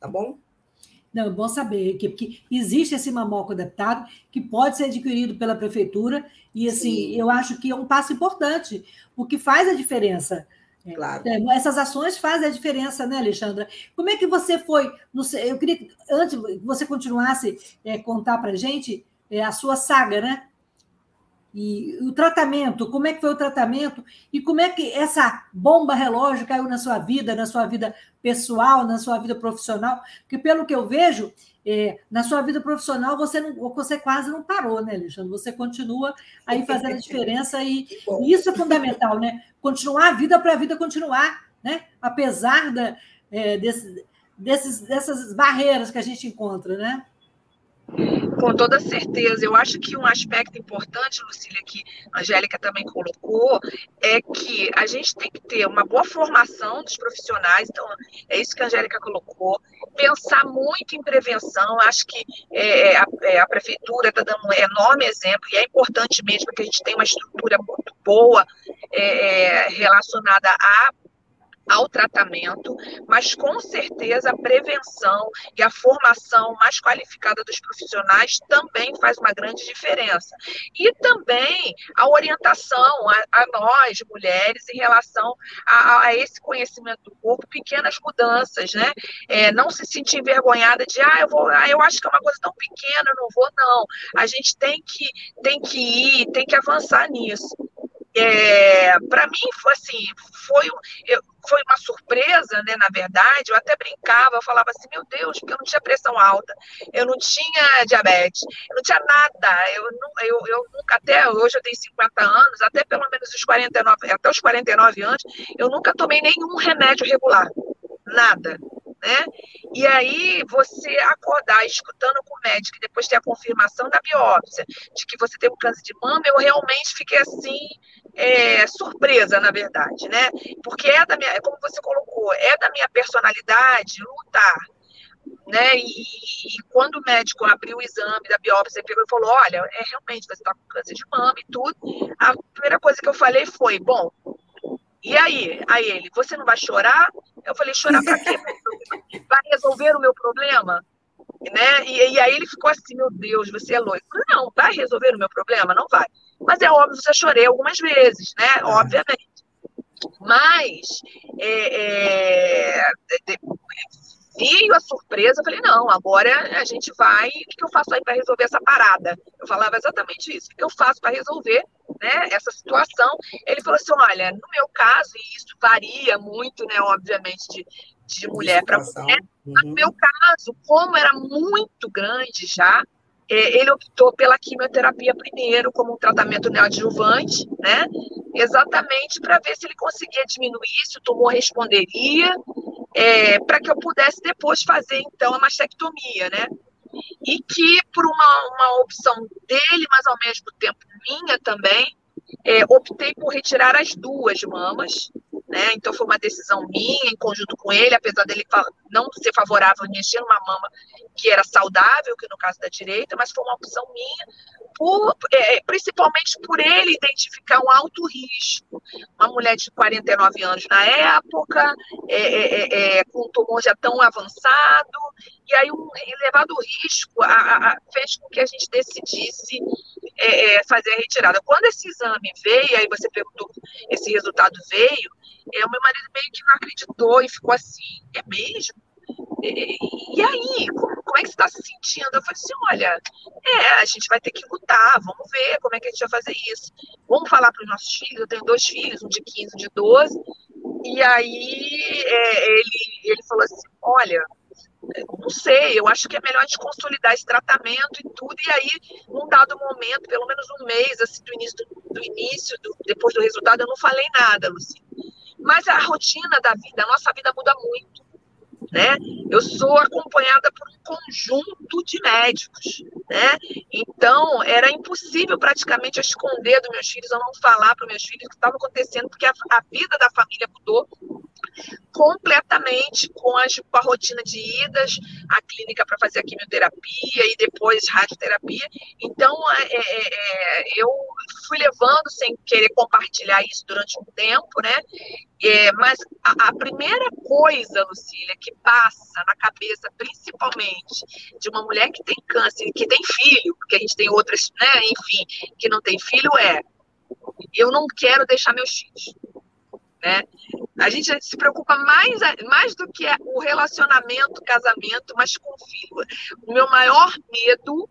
Tá bom? Não, é bom saber que porque existe esse mamoco adaptado que pode ser adquirido pela prefeitura e assim Sim. eu acho que é um passo importante porque faz a diferença. É, claro. É, essas ações fazem a diferença, né, Alexandra? Como é que você foi? No, eu queria que antes você continuasse é, contar para gente é, a sua saga, né? E o tratamento, como é que foi o tratamento e como é que essa bomba relógio caiu na sua vida, na sua vida pessoal, na sua vida profissional? Porque pelo que eu vejo, é, na sua vida profissional você não, você quase não parou, né, Alexandre? Você continua aí fazendo a diferença e, e isso é fundamental, né? Continuar a vida para a vida continuar, né? Apesar da, é, desse, desses, dessas barreiras que a gente encontra, né? Com toda certeza. Eu acho que um aspecto importante, Lucília, que a Angélica também colocou, é que a gente tem que ter uma boa formação dos profissionais. Então, é isso que a Angélica colocou. Pensar muito em prevenção. Acho que é, a, é, a, prefeitura está dando um enorme exemplo, e é importante mesmo que a gente tenha uma estrutura muito boa é, relacionada à ao tratamento, mas com certeza a prevenção e a formação mais qualificada dos profissionais também faz uma grande diferença. E também a orientação a, a nós, mulheres, em relação a, a, esse conhecimento do corpo, pequenas mudanças, né? É, não se sentir envergonhada de, ah, eu vou, ah, eu acho que é uma coisa tão pequena, eu não vou, não. A gente tem que, tem que ir, tem que avançar nisso. É, para mim foi assim, foi, foi uma surpresa, né? Na verdade, eu até brincava, eu falava assim, meu Deus, porque eu não tinha pressão alta, eu não tinha diabetes, eu não tinha nada, eu, não, eu, eu nunca, até hoje eu tenho 50 anos, até pelo menos os 49, até os 49 anos, eu nunca tomei nenhum remédio regular, nada né? E aí você acordar escutando com o médico e depois ter a confirmação da biópsia de que você tem um câncer de mama, eu realmente fiquei assim, é, surpresa, na verdade, né? Porque é da minha, é como você colocou, é da minha personalidade lutar. Né? E, e, quando o médico abriu o exame da biópsia, ele falou: Olha, é realmente você está com câncer de mama e tudo. A primeira coisa que eu falei foi: Bom, e aí? Aí ele: Você não vai chorar? Eu falei: Chorar para quê? Vai resolver o meu problema? Né? E, e aí ele ficou assim: Meu Deus, você é louco. Não, vai resolver o meu problema? Não vai. Mas é óbvio, já chorei algumas vezes, né? É. Obviamente. Mas é, é, veio a surpresa, eu falei, não, agora a gente vai, o que eu faço aí para resolver essa parada? Eu falava exatamente isso, o que eu faço para resolver né, essa situação? Ele falou assim, olha, no meu caso, e isso varia muito, né, obviamente, de, de mulher para mulher, uhum. no meu caso, como era muito grande já, é, ele optou pela quimioterapia primeiro, como um tratamento neoadjuvante, né? Exatamente para ver se ele conseguia diminuir, se o tumor responderia, é, para que eu pudesse depois fazer, então, a mastectomia, né? E que, por uma, uma opção dele, mas ao mesmo tempo minha também, é, optei por retirar as duas mamas, né? Então foi uma decisão minha, em conjunto com ele, apesar dele não ser favorável a mexer numa mama que era saudável, que no caso da direita, mas foi uma opção minha, por, é, principalmente por ele identificar um alto risco. Uma mulher de 49 anos na época, é, é, é, é, com um tumor já tão avançado, e aí um elevado risco a, a, fez com que a gente decidisse é, é, fazer a retirada. Quando esse exame veio, aí você perguntou, esse resultado veio, é, o meu marido meio que não acreditou e ficou assim, é mesmo? E, aí, como, como, é que você está se sentindo? Eu falei assim, olha, é, a gente vai ter que lutar, vamos ver como é que a gente vai fazer isso. Vamos falar para os nossos filhos, eu tenho dois filhos, um de 15 um de 12, e aí é, ele, ele falou assim, olha, não sei, eu acho que é melhor a gente consolidar esse tratamento e tudo, e aí, num dado momento, pelo menos um mês, assim, do início, do, do início do, depois do resultado, eu não falei nada, Luci. Mas a rotina da vida, a nossa vida muda muito, né? Eu sou acompanhada por um conjunto de médicos, né? Então, era impossível praticamente esconder dos meus filhos, eu não falar para os meus filhos o que estava acontecendo, porque a, a vida da família mudou completamente com, as, com a rotina de idas à clínica para fazer a quimioterapia e depois radioterapia. Então, é, é, é, eu fui levando sem querer compartilhar isso durante um tempo, né? É, mas a, a, primeira coisa, Lucília, que passa na cabeça, principalmente de uma mulher que tem câncer que tem filho, porque a gente tem outras, né, enfim, que não tem filho, é eu não quero deixar meus filhos. Né? A gente se preocupa mais, mais do que o relacionamento, casamento, mas com o filho. O meu maior medo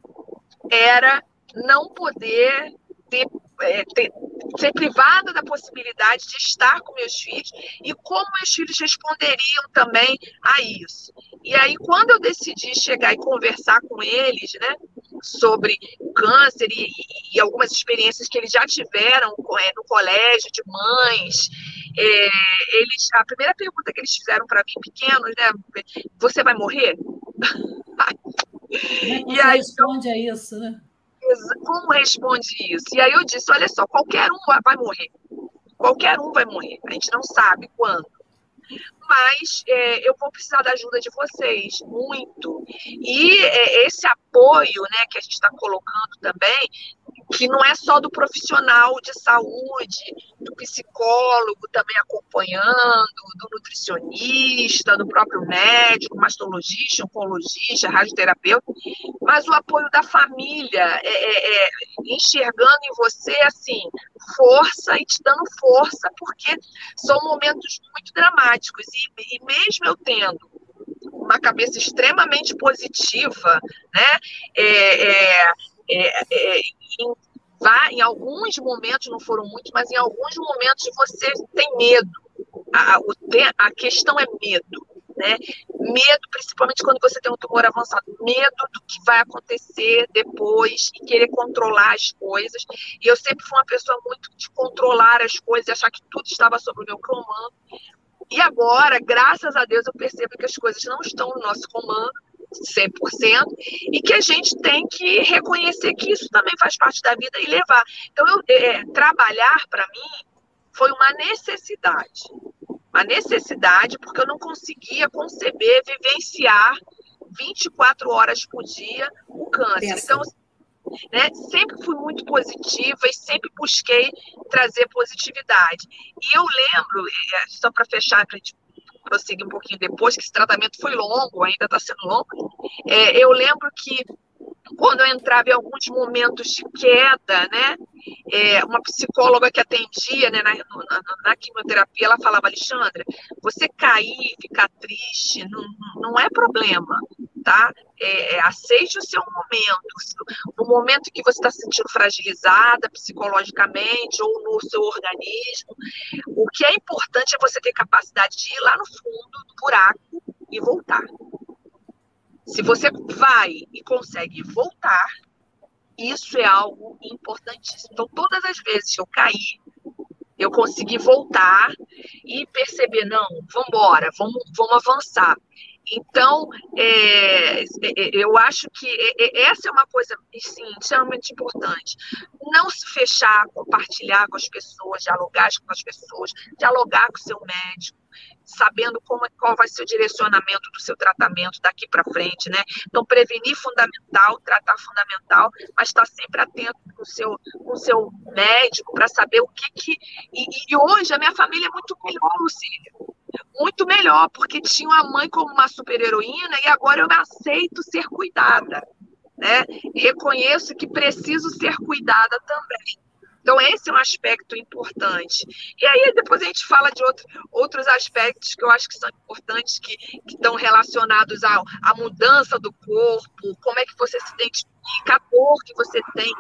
era não poder ter, é, ter, ser privada da possibilidade de estar com meus filhos e como meus filhos responderiam também a isso. E aí, quando eu decidi chegar e conversar com eles, né, sobre o câncer e, e algumas experiências que eles já tiveram é, no colégio de mães, é, eles, a primeira pergunta que eles fizeram para mim, pequenos, né, você vai morrer? Como e aí, responde a isso, né? Como responde isso? E aí eu disse, olha só, qualquer um vai morrer. Qualquer um vai morrer. A gente não sabe quando mas é, eu vou precisar da ajuda de vocês, muito. E é, esse apoio né, que a gente está colocando também, que não é só do profissional de saúde, do psicólogo também acompanhando, do nutricionista, do próprio médico, mastologista, oncologista, radioterapeuta, mas o apoio da família, é, é, é, enxergando em você, assim, força e te dando força, porque são momentos muito dramáticos, e, e mesmo eu tendo uma cabeça extremamente positiva, né, é, é é, é, em, em alguns momentos, não foram muitos, mas em alguns momentos você tem medo. A, a questão é medo. Né? Medo, principalmente quando você tem um tumor avançado, medo do que vai acontecer depois e querer controlar as coisas. E eu sempre fui uma pessoa muito de controlar as coisas, achar que tudo estava sob o meu comando. E agora, graças a Deus, eu percebo que as coisas não estão no nosso comando 100%, e que a gente tem que reconhecer que isso também faz parte da vida e levar. Então, eu, é, trabalhar, para mim, foi uma necessidade. Uma necessidade, porque eu não conseguia conceber, vivenciar 24 horas por dia o câncer. Pensa. Então, né, sempre fui muito positiva e sempre busquei trazer positividade. E eu lembro, é, só para fechar, para a gente prosseguir um pouquinho depois, que esse tratamento foi longo, ainda está sendo longo, é, eu lembro que quando eu entrava em alguns momentos de queda, né, é, uma psicóloga que atendia né, na, na, na, quimioterapia, ela falava, Alexandra, você cair, ficar triste, não, não é problema, tá? É, é aceite o seu momento, no momento que você está se sentindo fragilizada psicologicamente ou no seu organismo, o que é importante é você ter capacidade de ir lá no fundo do buraco e voltar. Se você vai e consegue voltar, isso é algo importantíssimo. Então, todas as vezes que eu caí, eu consegui voltar e perceber, não, vamos embora, vamos, vamos avançar. Então, é, é, é, eu acho que essa é uma coisa, sim, extremamente importante. Não se fechar, compartilhar com as pessoas, dialogar com as pessoas, dialogar com o seu médico, sabendo como, qual vai ser o direcionamento do seu tratamento daqui para frente, né? Então, prevenir fundamental, tratar fundamental, mas estar sempre atento com o seu, com o seu médico para saber o que que... E, e hoje a minha família é muito melhor, Lucília muito melhor, porque tinha a mãe como uma super-heroína e agora eu me aceito ser cuidada. Né? Reconheço que preciso ser cuidada também. Então, esse é um aspecto importante. E aí, depois a gente fala de outro, outros aspectos que eu acho que são importantes, que, que estão relacionados à, à mudança do corpo, como é que você se identifica, a dor que você tem.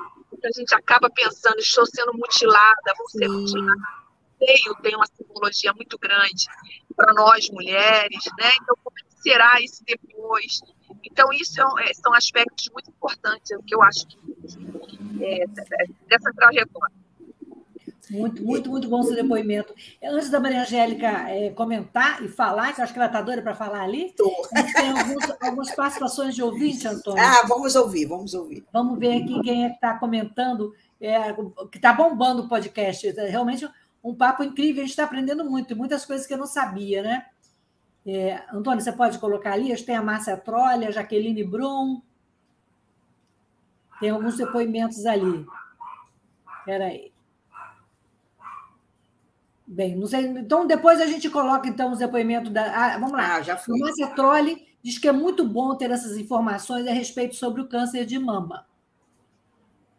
A gente acaba pensando, estou sendo mutilada, vou ser Sim. mutilada seio tem uma simbologia muito grande para nós mulheres, né? Então, como é será isso depois? Então, isso é, é, são aspectos muito importantes que eu acho que, é, dessa trajetória. Muito, muito, muito bom seu depoimento. Antes da Maria Angélica é, comentar e falar, que eu acho que ela está doida para falar ali, tem alguns, algumas participações de ouvinte, Antônio. Ah, vamos ouvir, vamos ouvir. Vamos ver aqui quem é que está comentando, é, que está bombando o podcast. Realmente um papo incrível, a gente está aprendendo muito, muitas coisas que eu não sabia, né? É, Antônio, você pode colocar ali? Tem a Márcia Trolha, a Jaqueline Brum. Tem alguns depoimentos ali. Espera aí. Bem, não sei. Então, depois a gente coloca então os depoimentos da. Ah, vamos lá. Ah, já foi. A Márcia Trolli diz que é muito bom ter essas informações a respeito sobre o câncer de mama.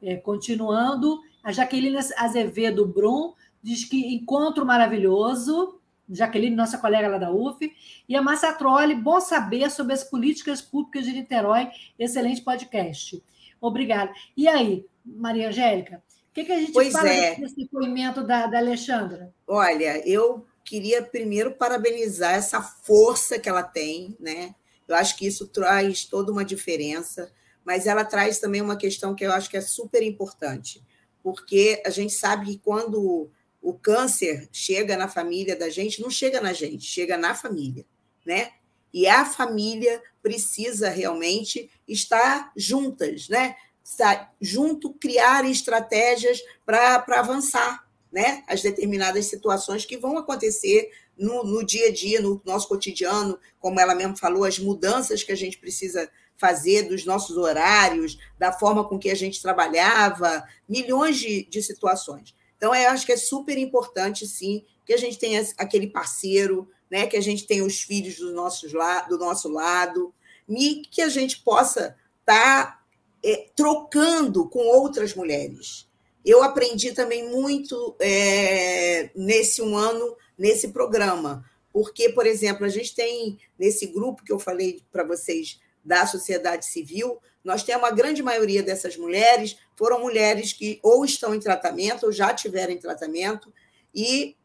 É, continuando, a Jaqueline Azevedo Brum diz que encontro maravilhoso. Jaqueline, nossa colega lá da UF, e a Márcia Trolli, bom saber sobre as políticas públicas de Niterói, excelente podcast. Obrigada. E aí, Maria Angélica, o que, que a gente pois fala é. desse depoimento da, da Alexandra? Olha, eu queria primeiro parabenizar essa força que ela tem, né? Eu acho que isso traz toda uma diferença, mas ela traz também uma questão que eu acho que é super importante, porque a gente sabe que quando o câncer chega na família da gente, não chega na gente, chega na família, né? E a família precisa realmente estar juntas, né? Estar junto, criar estratégias para avançar, né? As determinadas situações que vão acontecer no, no dia a dia, no nosso cotidiano, como ela mesmo falou, as mudanças que a gente precisa fazer dos nossos horários, da forma com que a gente trabalhava, milhões de, de situações. Então, eu acho que é super importante, sim, que a gente tenha aquele parceiro, né? que a gente tenha os filhos do nosso, do nosso lado, e que a gente possa estar tá, é, trocando com outras mulheres. Eu aprendi também muito é, nesse um ano, nesse programa, porque, por exemplo, a gente tem nesse grupo que eu falei para vocês da sociedade civil, nós temos a grande maioria dessas mulheres foram mulheres que ou estão em tratamento ou já tiveram tratamento e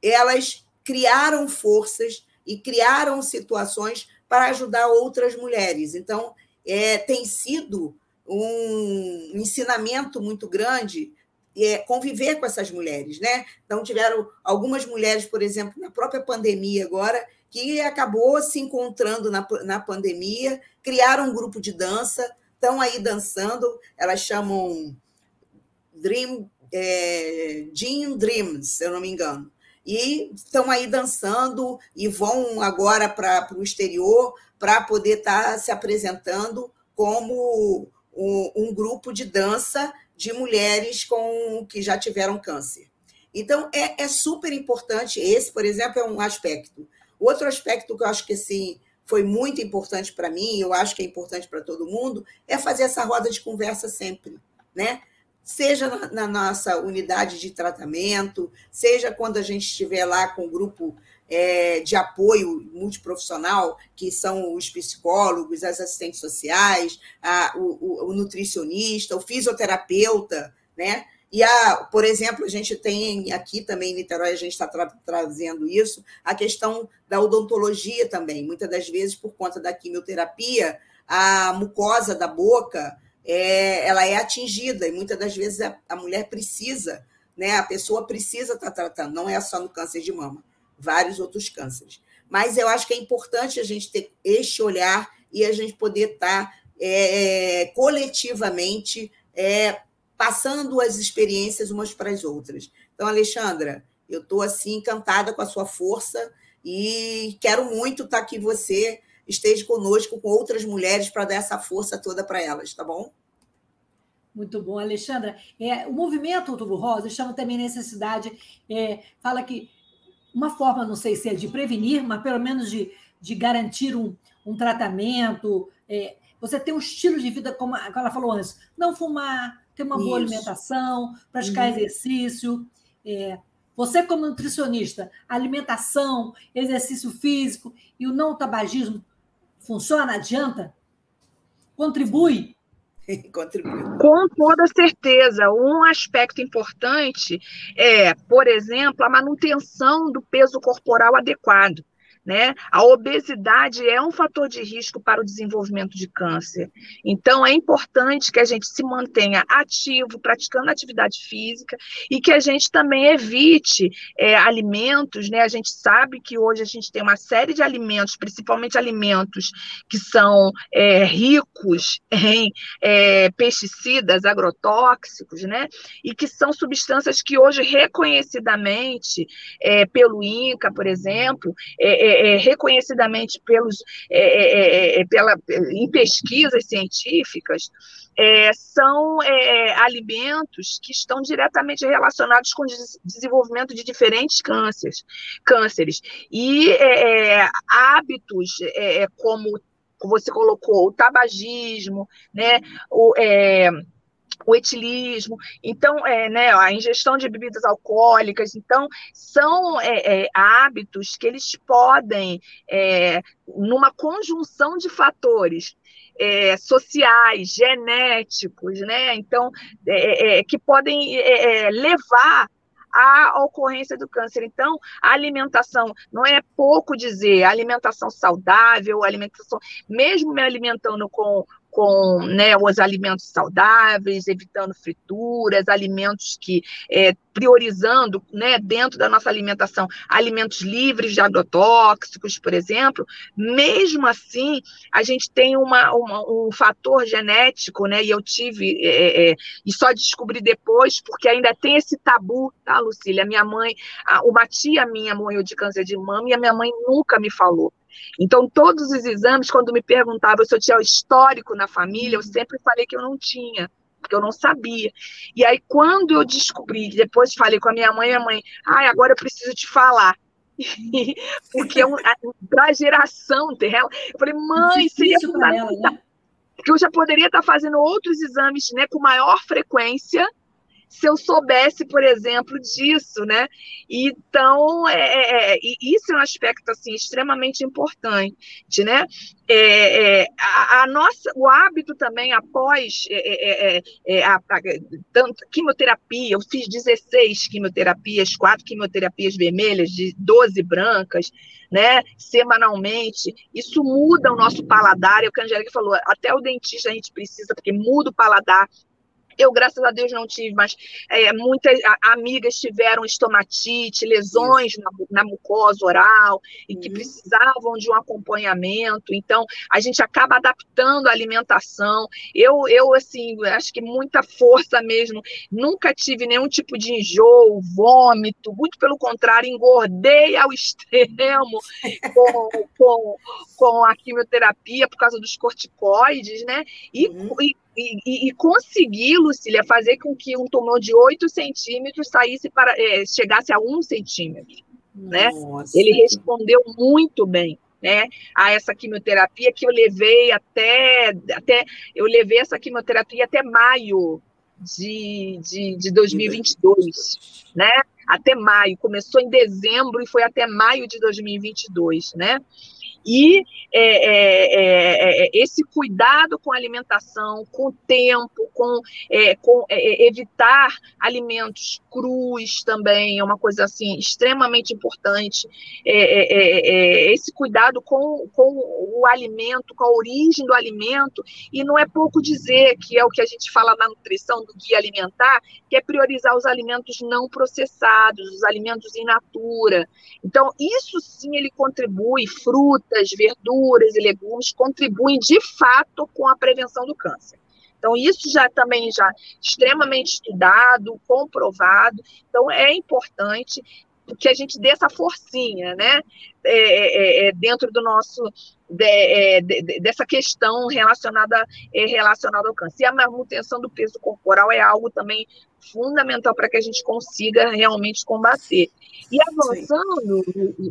elas criaram forças e criaram situações para ajudar outras mulheres. Então, é, tem sido um ensinamento muito grande é, conviver com essas mulheres, né? Então, tiveram algumas mulheres, por exemplo, na própria pandemia agora, que acabou se encontrando na, na pandemia, criaram um grupo de dança, estão aí dançando, elas chamam Dream, é, Jean Dreams, se eu não me engano. E estão aí dançando e vão agora para o exterior para poder estar tá se apresentando como um, um, grupo de dança de mulheres com que já tiveram câncer. Então, é, é super importante. Esse, por exemplo, é um aspecto. Outro aspecto que eu acho que assim, foi muito importante para mim, eu acho que é importante para todo mundo, é fazer essa roda de conversa sempre, né? Seja na, nossa unidade de tratamento, seja quando a gente estiver lá com o grupo é, de apoio multiprofissional, que são os psicólogos, as assistentes sociais, a, o, o, nutricionista, o fisioterapeuta, né? E, a, por exemplo, a gente tem aqui também em Niterói, a gente está tra trazendo isso, a questão da odontologia também. Muitas das vezes, por conta da quimioterapia, a mucosa da boca é, ela é atingida, e muitas das vezes a, a mulher precisa, né? A pessoa precisa estar tá tratando, não é só no câncer de mama, vários outros cânceres. Mas eu acho que é importante a gente ter este olhar e a gente poder estar tá, é, coletivamente é, passando as experiências umas para as outras. Então, Alexandra, eu estou assim encantada com a sua força e quero muito tá aqui você esteja conosco com outras mulheres para dar essa força toda para elas, tá bom? Muito bom, Alexandra. É, o movimento Outubro Rosa chama também necessidade, é, fala que uma forma, não sei se é de prevenir, mas pelo menos de, de garantir um, um tratamento, é, você ter um estilo de vida, como ela falou antes, não fumar, ter uma Isso. boa alimentação, praticar uhum. exercício. É, você, como nutricionista, alimentação, exercício físico e o não tabagismo funciona? Adianta? Contribui? Contribui. Com toda certeza. Um aspecto importante é, por exemplo, a manutenção do peso corporal adequado. Né? A obesidade é um fator de risco para o desenvolvimento de câncer. Então, é importante que a gente se mantenha ativo, praticando atividade física e que a gente também evite é, alimentos. Né? A gente sabe que hoje a gente tem uma série de alimentos, principalmente alimentos que são é, ricos em é, pesticidas, agrotóxicos, né? e que são substâncias que hoje, reconhecidamente, é, pelo INCA, por exemplo, é, é é, reconhecidamente pelos, é, é, pela, em pesquisas científicas, são alimentos que estão diretamente relacionados com o desenvolvimento de diferentes cânceres. cânceres. E hábitos como você colocou, o tabagismo, né, o, o etilismo, então, é, né, a ingestão de bebidas alcoólicas, então, são é, é, hábitos que eles podem, é, numa conjunção de fatores, é, sociais, genéticos, né? Então, é, que podem levar à ocorrência do câncer. Então, a alimentação não é pouco dizer, alimentação saudável, alimentação, mesmo me alimentando com com né, os alimentos saudáveis, evitando frituras, alimentos que é, priorizando né, dentro da nossa alimentação alimentos livres de agrotóxicos, por exemplo, mesmo assim a gente tem uma, uma um fator genético, né? E eu tive é, é, é, e só descobri depois porque ainda tem esse tabu, tá, Lucília? Minha mãe, a, uma tia minha morreu de câncer de mama e a minha mãe nunca me falou. Então, todos os exames, quando me perguntavam se eu tinha histórico na família, eu uhum. sempre falei que eu não tinha, porque eu não sabia. E aí, quando eu descobri, depois falei com a minha mãe, a mãe, ai, agora eu preciso te falar. porque é para a geração dela, eu falei, mãe, seria fundamental. Ela, né? Que eu já poderia estar fazendo outros exames né, com maior frequência se eu soubesse, por exemplo, disso, né? Então, é, é, é isso é um aspecto assim extremamente importante, né? É, é, a, a, nossa, o hábito também após é, a, a, tanto quimioterapia, eu fiz 16 quimioterapias, quatro quimioterapias vermelhas, de 12 brancas, né, semanalmente, isso muda o nosso paladar, é o que a Angélica falou, até o dentista a gente precisa, porque muda o paladar, Eu, graças a Deus, não tive, mas é, muitas amigas tiveram estomatite, lesões na, na, mucosa oral e que uhum. precisavam de um acompanhamento. Então, a gente acaba adaptando a alimentação. Eu, eu assim, acho que muita força mesmo. Nunca tive nenhum tipo de enjoo, vômito, muito pelo contrário, engordei ao extremo com, com, com a quimioterapia por causa dos corticoides, né? E, uhum. e e, e, conseguir, Lucília, fazer com que um tumor de 8 centímetros saísse para, é, chegasse a 1 centímetro. Né? Ele respondeu muito bem. Né, a essa quimioterapia que eu levei até, até eu levei essa quimioterapia até maio de, de, de 2022, né? Até maio, começou em dezembro e foi até maio de 2022, né? E é é, é, é, esse cuidado com a alimentação, com o tempo, com, é, com é, evitar alimentos crus também é uma coisa assim extremamente importante. esse cuidado com, com o alimento, com a origem do alimento, e não é pouco dizer que é o que a gente fala na nutrição do guia alimentar, que é priorizar os alimentos não processados, os alimentos in natura. Então, isso sim ele contribui, fruta frutas, verduras e legumes contribuem de fato com a prevenção do câncer. Então, isso já também já extremamente estudado, comprovado. Então, é importante que a gente dê essa forcinha, né? É, é, é, dentro do nosso de, é, de, dessa questão relacionada é, relacionada ao câncer. E a manutenção do peso corporal é algo também fundamental para que a gente consiga realmente combater. E avançando,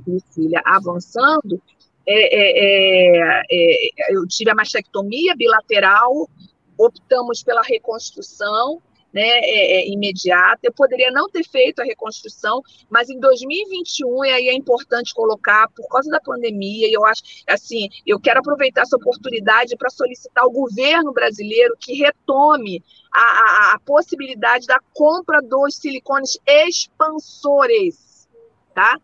Lucília, avançando, é, é, é, é, eu tive a mastectomia bilateral, optamos pela reconstrução né, é, imediata. Eu poderia não ter feito a reconstrução, mas em 2021, e aí é importante colocar, por causa da pandemia, e eu acho, assim, eu quero aproveitar essa oportunidade para solicitar ao governo brasileiro que retome a, a, a possibilidade da compra dos silicones expansores, tá?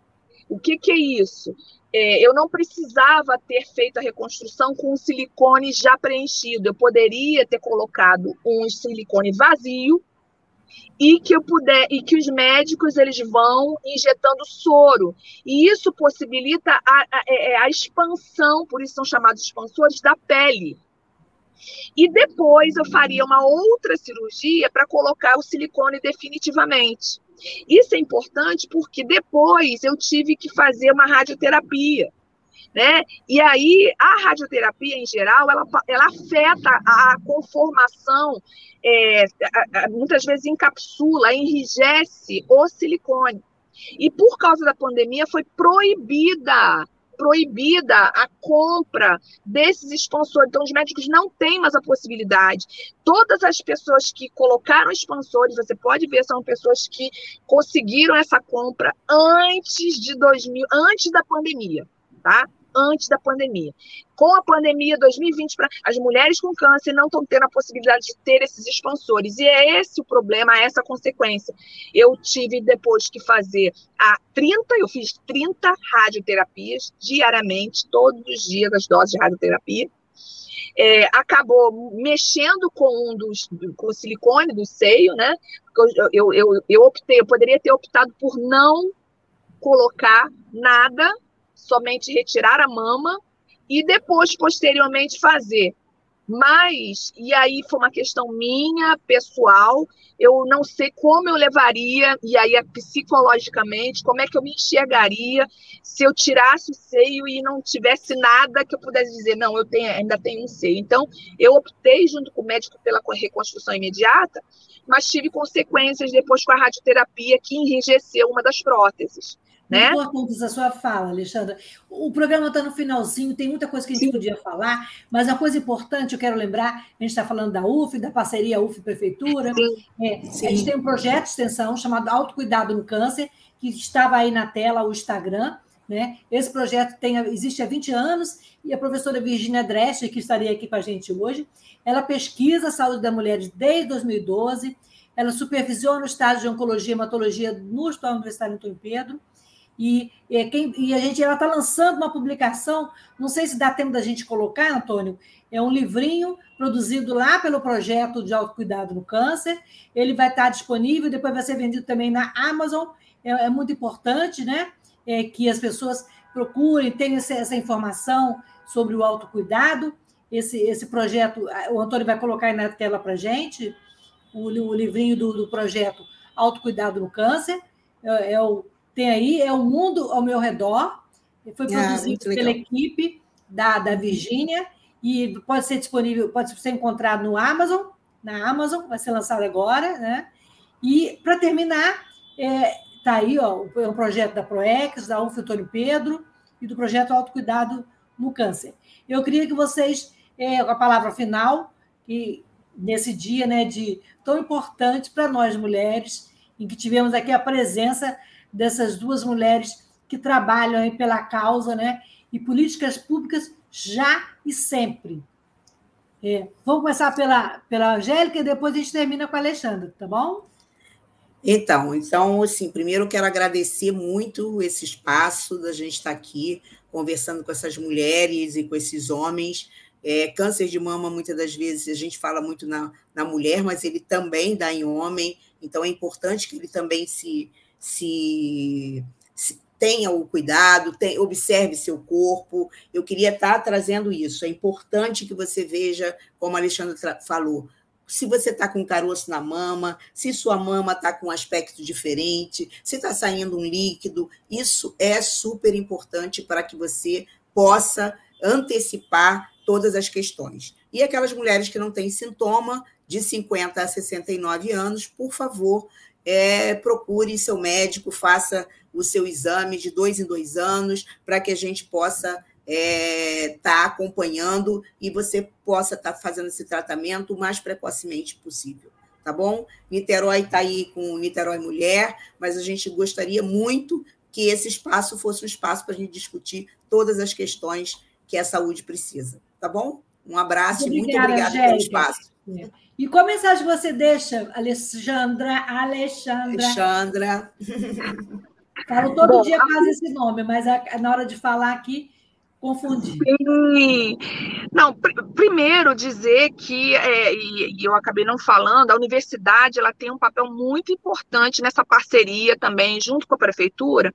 O que, que é isso? É, eu não precisava ter feito a reconstrução com silicone já preenchido. Eu poderia ter colocado um silicone vazio e que eu puder e que os médicos eles vão injetando soro e isso possibilita a, a, a é, expansão, por isso são chamados expansores da pele. E depois eu faria uma outra cirurgia para colocar o silicone definitivamente. Isso é importante porque depois eu tive que fazer uma radioterapia. Né? E aí, a radioterapia, em geral, ela, ela afeta a conformação, é, muitas vezes encapsula, enrijece o silicone. E por causa da pandemia, foi proibida proibida a compra desses expansores. Então, os médicos não têm mais a possibilidade. Todas as pessoas que colocaram expansores, você pode ver, são pessoas que conseguiram essa compra antes de 2000, antes da pandemia, tá? Antes da pandemia. Com a pandemia 2020, as mulheres com câncer não estão tendo a possibilidade de ter esses expansores. E é esse o problema, é essa consequência. Eu tive depois que fazer a 30, eu fiz 30 radioterapias diariamente, todos os dias, as doses de radioterapia. É, acabou mexendo com um dos com o silicone do seio, né? Eu, eu, eu, eu optei, eu poderia ter optado por não colocar nada somente retirar a mama e depois, posteriormente, fazer. Mas, e aí foi uma questão minha, pessoal, eu não sei como eu levaria, e aí psicologicamente, como é que eu me enxergaria se eu tirasse o seio e não tivesse nada que eu pudesse dizer, não, eu tenho, ainda tenho um seio. Então, eu optei, junto com o médico, pela reconstrução imediata, mas tive consequências depois com a radioterapia que enrijeceu uma das próteses. Né? Muito importante essa sua fala, Alexandra. O programa está no finalzinho, tem muita coisa que a gente Sim. podia falar, mas a coisa importante, eu quero lembrar, a gente está falando da UF, da parceria UF-Prefeitura. É, a gente tem um projeto de extensão chamado Autocuidado no Câncer, que estava aí na tela, o Instagram. Né? Esse projeto tem, existe há 20 anos e a professora Virginia Drescher, que estaria aqui com a gente hoje, ela pesquisa a saúde da mulher desde 2012, ela supervisiona o estágio de oncologia e hematologia no Hospital Universitário Antônio Pedro, E, e, quem, e a gente ela está lançando uma publicação, não sei se dá tempo da gente colocar, Antônio, é um livrinho produzido lá pelo projeto de autocuidado no câncer. Ele vai estar disponível, depois vai ser vendido também na Amazon. É, é muito importante, né? É, que as pessoas procurem, tenham essa, essa informação sobre o autocuidado. Esse, esse projeto, o Antônio vai colocar aí na tela para a gente, o, o livrinho do, do projeto Autocuidado no Câncer. É, é o tem aí é o Mundo ao Meu Redor, foi ah, produzido ah, pela equipe da, da Virgínia e pode ser disponível, pode ser encontrado no Amazon, na Amazon, vai ser lançado agora, né? E para terminar, é, tá aí, ó, é um projeto da Proex, da UF Antônio Pedro e do projeto Autocuidado no Câncer. Eu queria que vocês, é, a palavra final, que nesse dia, né, de tão importante para nós mulheres, em que tivemos aqui a presença dessas duas mulheres que trabalham pela causa, né? E políticas públicas já e sempre. É, vamos começar pela, pela Angélica e depois a gente termina com a Alexandra, tá bom? Então, então, assim, primeiro eu quero agradecer muito esse espaço da gente estar aqui conversando com essas mulheres e com esses homens. É, câncer de mama, muitas das vezes, a gente fala muito na, na mulher, mas ele também dá em homem, então é importante que ele também se, se, se tenha o cuidado, tem, observe seu corpo. Eu queria estar trazendo isso. É importante que você veja, como a Alexandra falou, se você está com caroço na mama, se sua mama está com um aspecto diferente, se está saindo um líquido, isso é super importante para que você possa antecipar todas as questões. E aquelas mulheres que não têm sintoma, de 50 a 69 anos, por favor, é, procure seu médico, faça o seu exame de dois em dois anos, para que a gente possa estar é, tá acompanhando e você possa estar tá fazendo esse tratamento o mais precocemente possível. Tá bom? Niterói está aí com Niterói Mulher, mas a gente gostaria muito que esse espaço fosse um espaço para a gente discutir todas as questões que a saúde precisa. Tá bom? Um abraço e muito obrigada pelo espaço. É. E qual mensagem você deixa, Alexandra? Alexandra. Alexandra. Falo todo Bom, dia quase esse nome, mas na hora de falar aqui, confundi. Sim. Não, pr primeiro dizer que, é, e, e, eu acabei não falando, a universidade ela tem um papel muito importante nessa parceria também, junto com a prefeitura,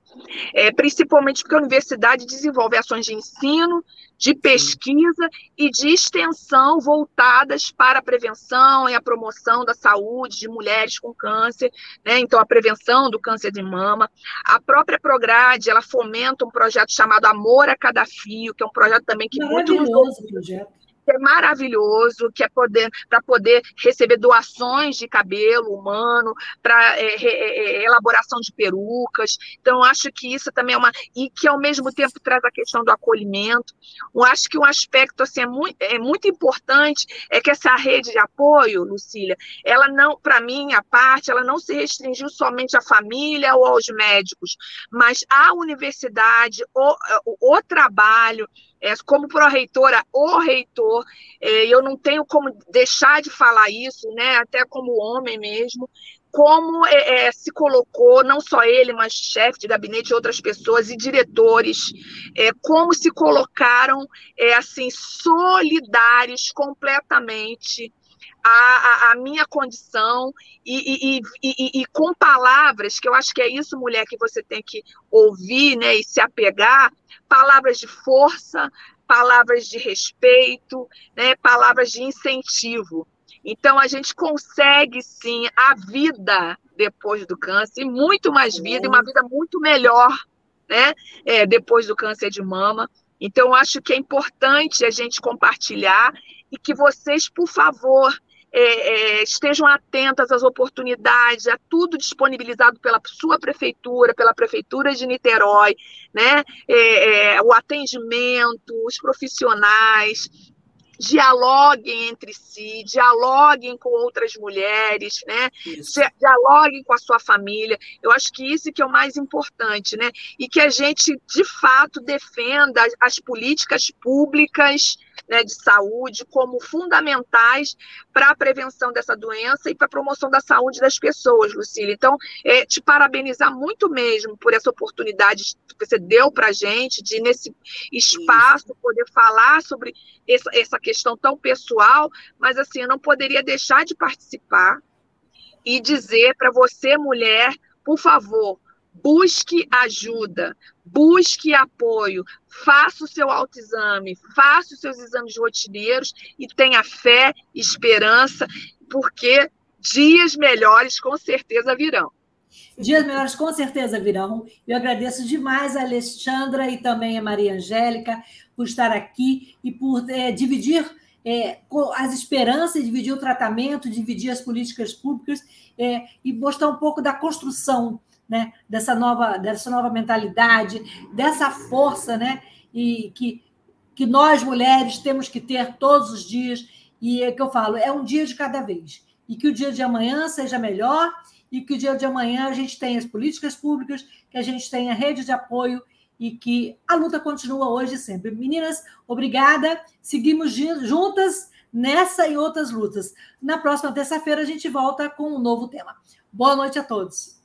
é, principalmente porque a universidade desenvolve ações de ensino, de pesquisa e de extensão voltadas para a prevenção e a promoção da saúde de mulheres com câncer, né? Então, a prevenção do câncer de mama. A própria Prograde, ela fomenta um projeto chamado Amor a Cada Fio, que é um projeto também que muito projeto é maravilhoso, que é poder para poder receber doações de cabelo humano, para é, é, é, elaboração de perucas. Então, acho que isso também é uma e que ao mesmo tempo traz a questão do acolhimento. Eu acho que um aspecto assim é muito, é muito importante é que essa rede de apoio, Lucília, ela não, para mim, a parte, ela não se restringiu somente à família ou aos médicos, mas à universidade, o, o trabalho é, como pró-reitora, o reitor, é, eu não tenho como deixar de falar isso, né, até como homem mesmo, como é, é, se colocou, não só ele, mas chefe de gabinete outras pessoas e diretores, é, como se colocaram é, assim solidários completamente a, a, minha condição e, e, e, e, com palavras, que eu acho que é isso, mulher, que você tem que ouvir né, e se apegar, palavras de força, palavras de respeito, né, palavras de incentivo. Então, a gente consegue, sim, a vida depois do câncer, e muito mais vida, e uma vida muito melhor, né, é, depois do câncer de mama. Então, eu acho que é importante a gente compartilhar e que vocês, por favor, é, é, estejam atentas às oportunidades, a tudo disponibilizado pela sua prefeitura, pela prefeitura de Niterói, né? É, é o atendimento, os profissionais, dialoguem entre si, dialoguem com outras mulheres, né? Isso. Dialoguem com a sua família. Eu acho que isso que é o mais importante, né? E que a gente de fato defenda as políticas públicas né, de saúde como fundamentais para a prevenção dessa doença e para a promoção da saúde das pessoas, Lucília. Então, é, te parabenizar muito mesmo por essa oportunidade que você deu para a gente de, nesse espaço, Isso. poder falar sobre essa, essa questão tão pessoal, mas assim, eu não poderia deixar de participar e dizer para você, mulher, por favor, busque ajuda, busque apoio, faça o seu autoexame, faça os seus exames rotineiros e tenha fé, esperança, porque dias melhores com certeza virão. Dias melhores com certeza virão. Eu agradeço demais a Alexandra e também a Maria Angélica por estar aqui e por é, dividir é, as esperanças, dividir o tratamento, dividir as políticas públicas é, e mostrar um pouco da construção né, dessa, nova, dessa nova mentalidade, dessa força né, e que, que nós, mulheres, temos que ter todos os dias. E é que eu falo, é um dia de cada vez. E que o dia de amanhã seja melhor e que o dia de amanhã a gente tenha as políticas públicas, que a gente tenha rede de apoio e que a luta continua hoje e sempre. Meninas, obrigada. Seguimos juntas nessa e outras lutas. Na próxima terça-feira a gente volta com um novo tema. Boa noite a todos.